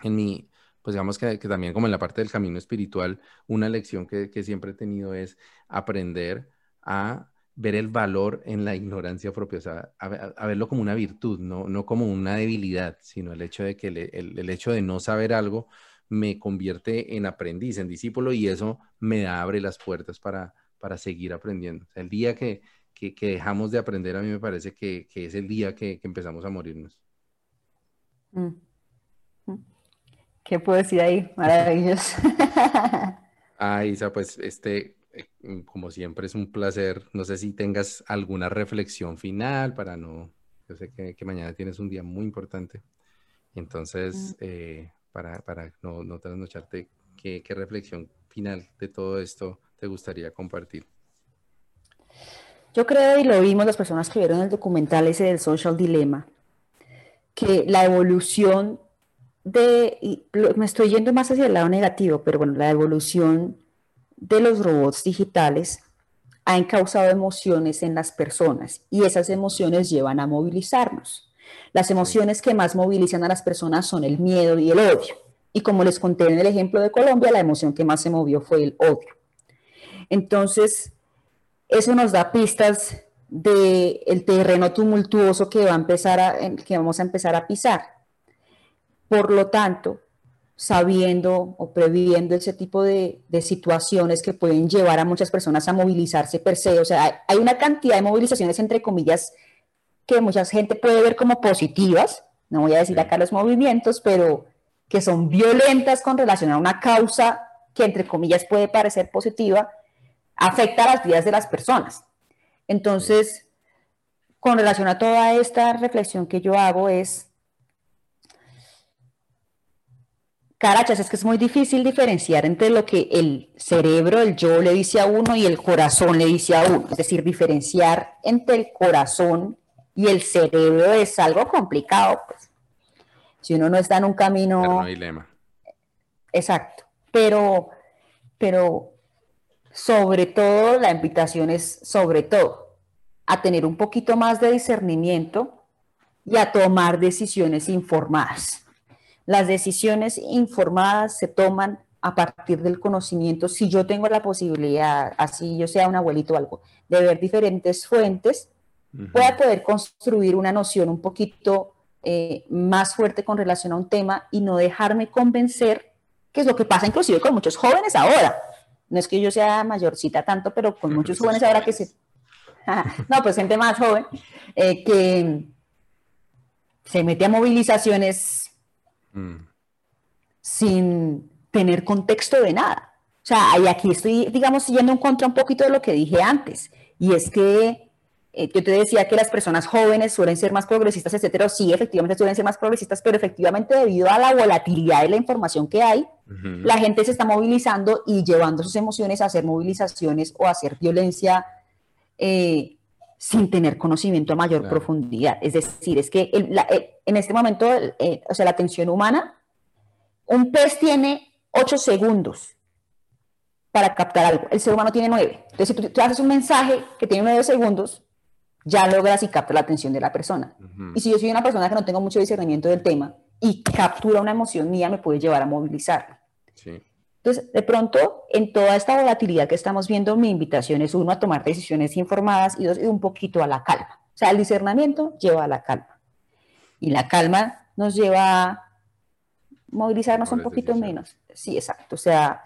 en mi, pues digamos que, también como en la parte del camino espiritual, una lección que, siempre he tenido es aprender a ver el valor en la ignorancia propia, o sea, a, verlo como una virtud, no, no, como una debilidad, sino el hecho de que el, hecho de no saber algo me convierte en aprendiz, en discípulo, y eso me abre las puertas para, para seguir aprendiendo. el día que, que, dejamos de aprender, a mí me parece que, es el día que, empezamos a morirnos. Mm. ¿Qué puedo decir ahí? Maravilloso. ah, Isa, pues este, eh, como siempre es un placer. No sé si tengas alguna reflexión final para no, yo sé que, mañana tienes un día muy importante. Entonces, mm. eh, para, para, no, no trasnocharte, ¿qué, ¿qué reflexión final de todo esto te gustaría compartir? Yo creo, y lo vimos las personas que vieron el documental ese del Social Dilemma, que la evolución de, me estoy yendo más hacia el lado negativo, pero bueno, la evolución de los robots digitales ha encausado emociones en las personas y esas emociones llevan a movilizarnos. Las emociones que más movilizan a las personas son el miedo y el odio. Y como les conté en el ejemplo de Colombia, la emoción que más se movió fue el odio. Entonces, eso nos da pistas del el terreno tumultuoso que, va a empezar que vamos a empezar a pisar. Por lo tanto, sabiendo o previendo ese tipo de, situaciones que pueden llevar a muchas personas a movilizarse per se. O sea, hay, una cantidad de movilizaciones, entre comillas, que mucha gente puede ver como positivas, no voy a decir acá los movimientos, pero que son violentas con relación a una causa que, entre comillas, puede parecer positiva, afecta las vidas de las personas. Entonces, con relación a toda esta reflexión que yo hago es Carachas, es que es muy difícil diferenciar entre lo que el cerebro, el yo le dice a uno y el corazón le dice a uno. Es decir, diferenciar entre el corazón y el cerebro es algo complicado. Pues. Si uno no está en un camino... no hay lema. Exacto. Pero, pero sobre todo, la invitación es sobre todo a tener un poquito más de discernimiento y a tomar decisiones informadas. Las decisiones informadas se toman a partir del conocimiento. Si yo tengo la posibilidad, así yo sea un abuelito o algo, de ver diferentes fuentes, voy a poder construir una noción un poquito eh, más fuerte con relación a un tema y no dejarme convencer, que es lo que pasa inclusive con muchos jóvenes ahora. No es que yo sea mayorcita tanto, pero con muchos jóvenes ahora que se... no, pues gente más joven, eh, que se mete a movilizaciones sin tener contexto de nada. O sea, y aquí estoy, digamos, siguiendo en contra un poquito de lo que dije antes, y es que eh, yo te decía que las personas jóvenes suelen ser más progresistas, etcétera. Sí, efectivamente suelen ser más progresistas, pero efectivamente debido a la volatilidad de la información que hay, la gente se está movilizando y llevando sus emociones a hacer movilizaciones o a hacer violencia eh, sin tener conocimiento a mayor profundidad. Es decir, es que en este momento, eh, o sea, la atención humana, un pez tiene ocho segundos para captar algo. El ser humano tiene nueve. Entonces, si tú, haces un mensaje que tiene nueve segundos, ya logras y captas la atención de la persona. Y si yo soy una persona que no tengo mucho discernimiento del tema y captura una emoción mía, me puede llevar a movilizarla. Entonces, de pronto, en toda esta volatilidad que estamos viendo, mi invitación es uno a tomar decisiones informadas y dos, un poquito a la calma. O sea, el discernimiento lleva a la calma. Y la calma nos lleva a movilizarnos un poquito menos. Sí, exacto. O sea,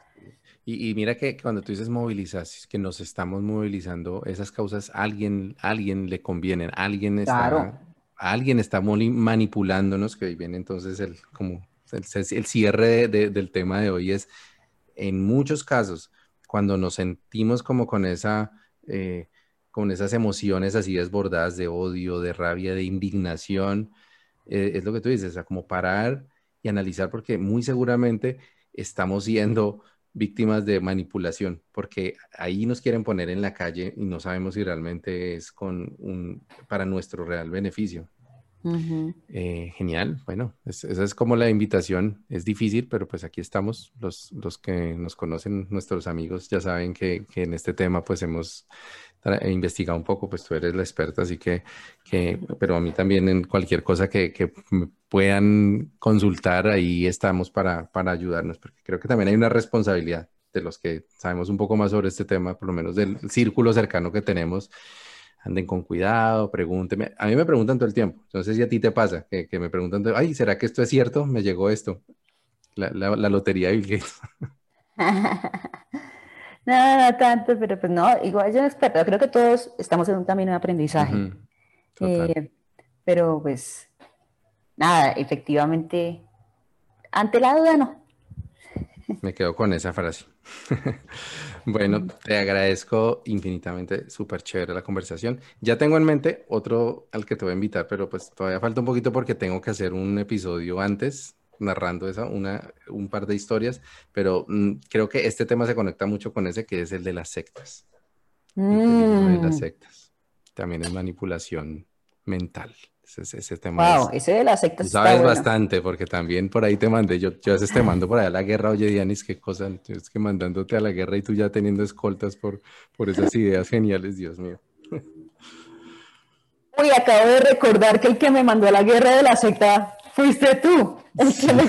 y, mira que cuando tú dices movilizar, que nos estamos movilizando, esas causas alguien, alguien le convienen, alguien está, alguien está manipulándonos, que viene entonces el, como el, cierre del tema de hoy es, en muchos casos, cuando nos sentimos como con esa, eh, con esas emociones así desbordadas de odio, de rabia, de indignación, eh, es lo que tú dices, o sea, como parar y analizar, porque muy seguramente estamos siendo víctimas de manipulación, porque ahí nos quieren poner en la calle y no sabemos si realmente es con un, para nuestro real beneficio. Eh, genial, bueno, esa es como la invitación, es difícil, pero pues aquí estamos, los, los que nos conocen, nuestros amigos ya saben que, que en este tema pues hemos investigado un poco, pues tú eres la experta, así que, que pero a mí también en cualquier cosa que, que puedan consultar, ahí estamos para, para ayudarnos, porque creo que también hay una responsabilidad de los que sabemos un poco más sobre este tema, por lo menos del círculo cercano que tenemos. Anden con cuidado, pregúnteme. A mí me preguntan todo el tiempo. Sé si a ti te pasa, que, que me preguntan, ay, ¿será que esto es cierto? Me llegó esto. La, la, la lotería de Bill Gates. no, no tanto, pero pues no, igual yo no experto. Creo que todos estamos en un camino de aprendizaje. eh, pero pues nada, efectivamente, ante la duda no. Me quedo con esa frase. bueno, te agradezco infinitamente, súper chévere la conversación. Ya tengo en mente otro al que te voy a invitar, pero pues todavía falta un poquito porque tengo que hacer un episodio antes narrando esa, una, un par de historias, pero mm, creo que este tema se conecta mucho con ese que es el de las sectas. El de las mm. sectas. También es manipulación mental. Ese, tema wow, ese de la secta Sabes bastante, porque también por ahí te mandé, yo, yo a veces te mando por allá a la guerra, oye Dianis, qué cosa, es que mandándote a la guerra y tú ya teniendo escoltas por, por esas ideas geniales, Dios mío. Uy, acabo de recordar que el que me mandó a la guerra de la secta fuiste tú. El que me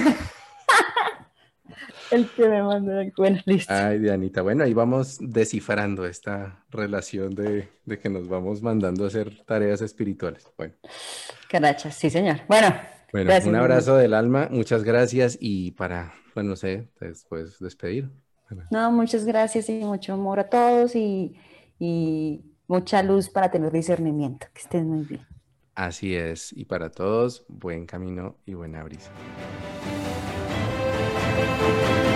mandó. Bueno, listo. Ay, Dianita. Bueno, ahí vamos descifrando esta relación de, que nos vamos mandando a hacer tareas espirituales. Bueno. Carachas, sí, señor. Bueno. Bueno, un abrazo del alma, muchas gracias y para, bueno, no sé, después despedir. No, muchas gracias y mucho amor a todos y, y mucha luz para tener discernimiento. Que estén muy bien. Así es, y para todos, buen camino y buena brisa. Thank you.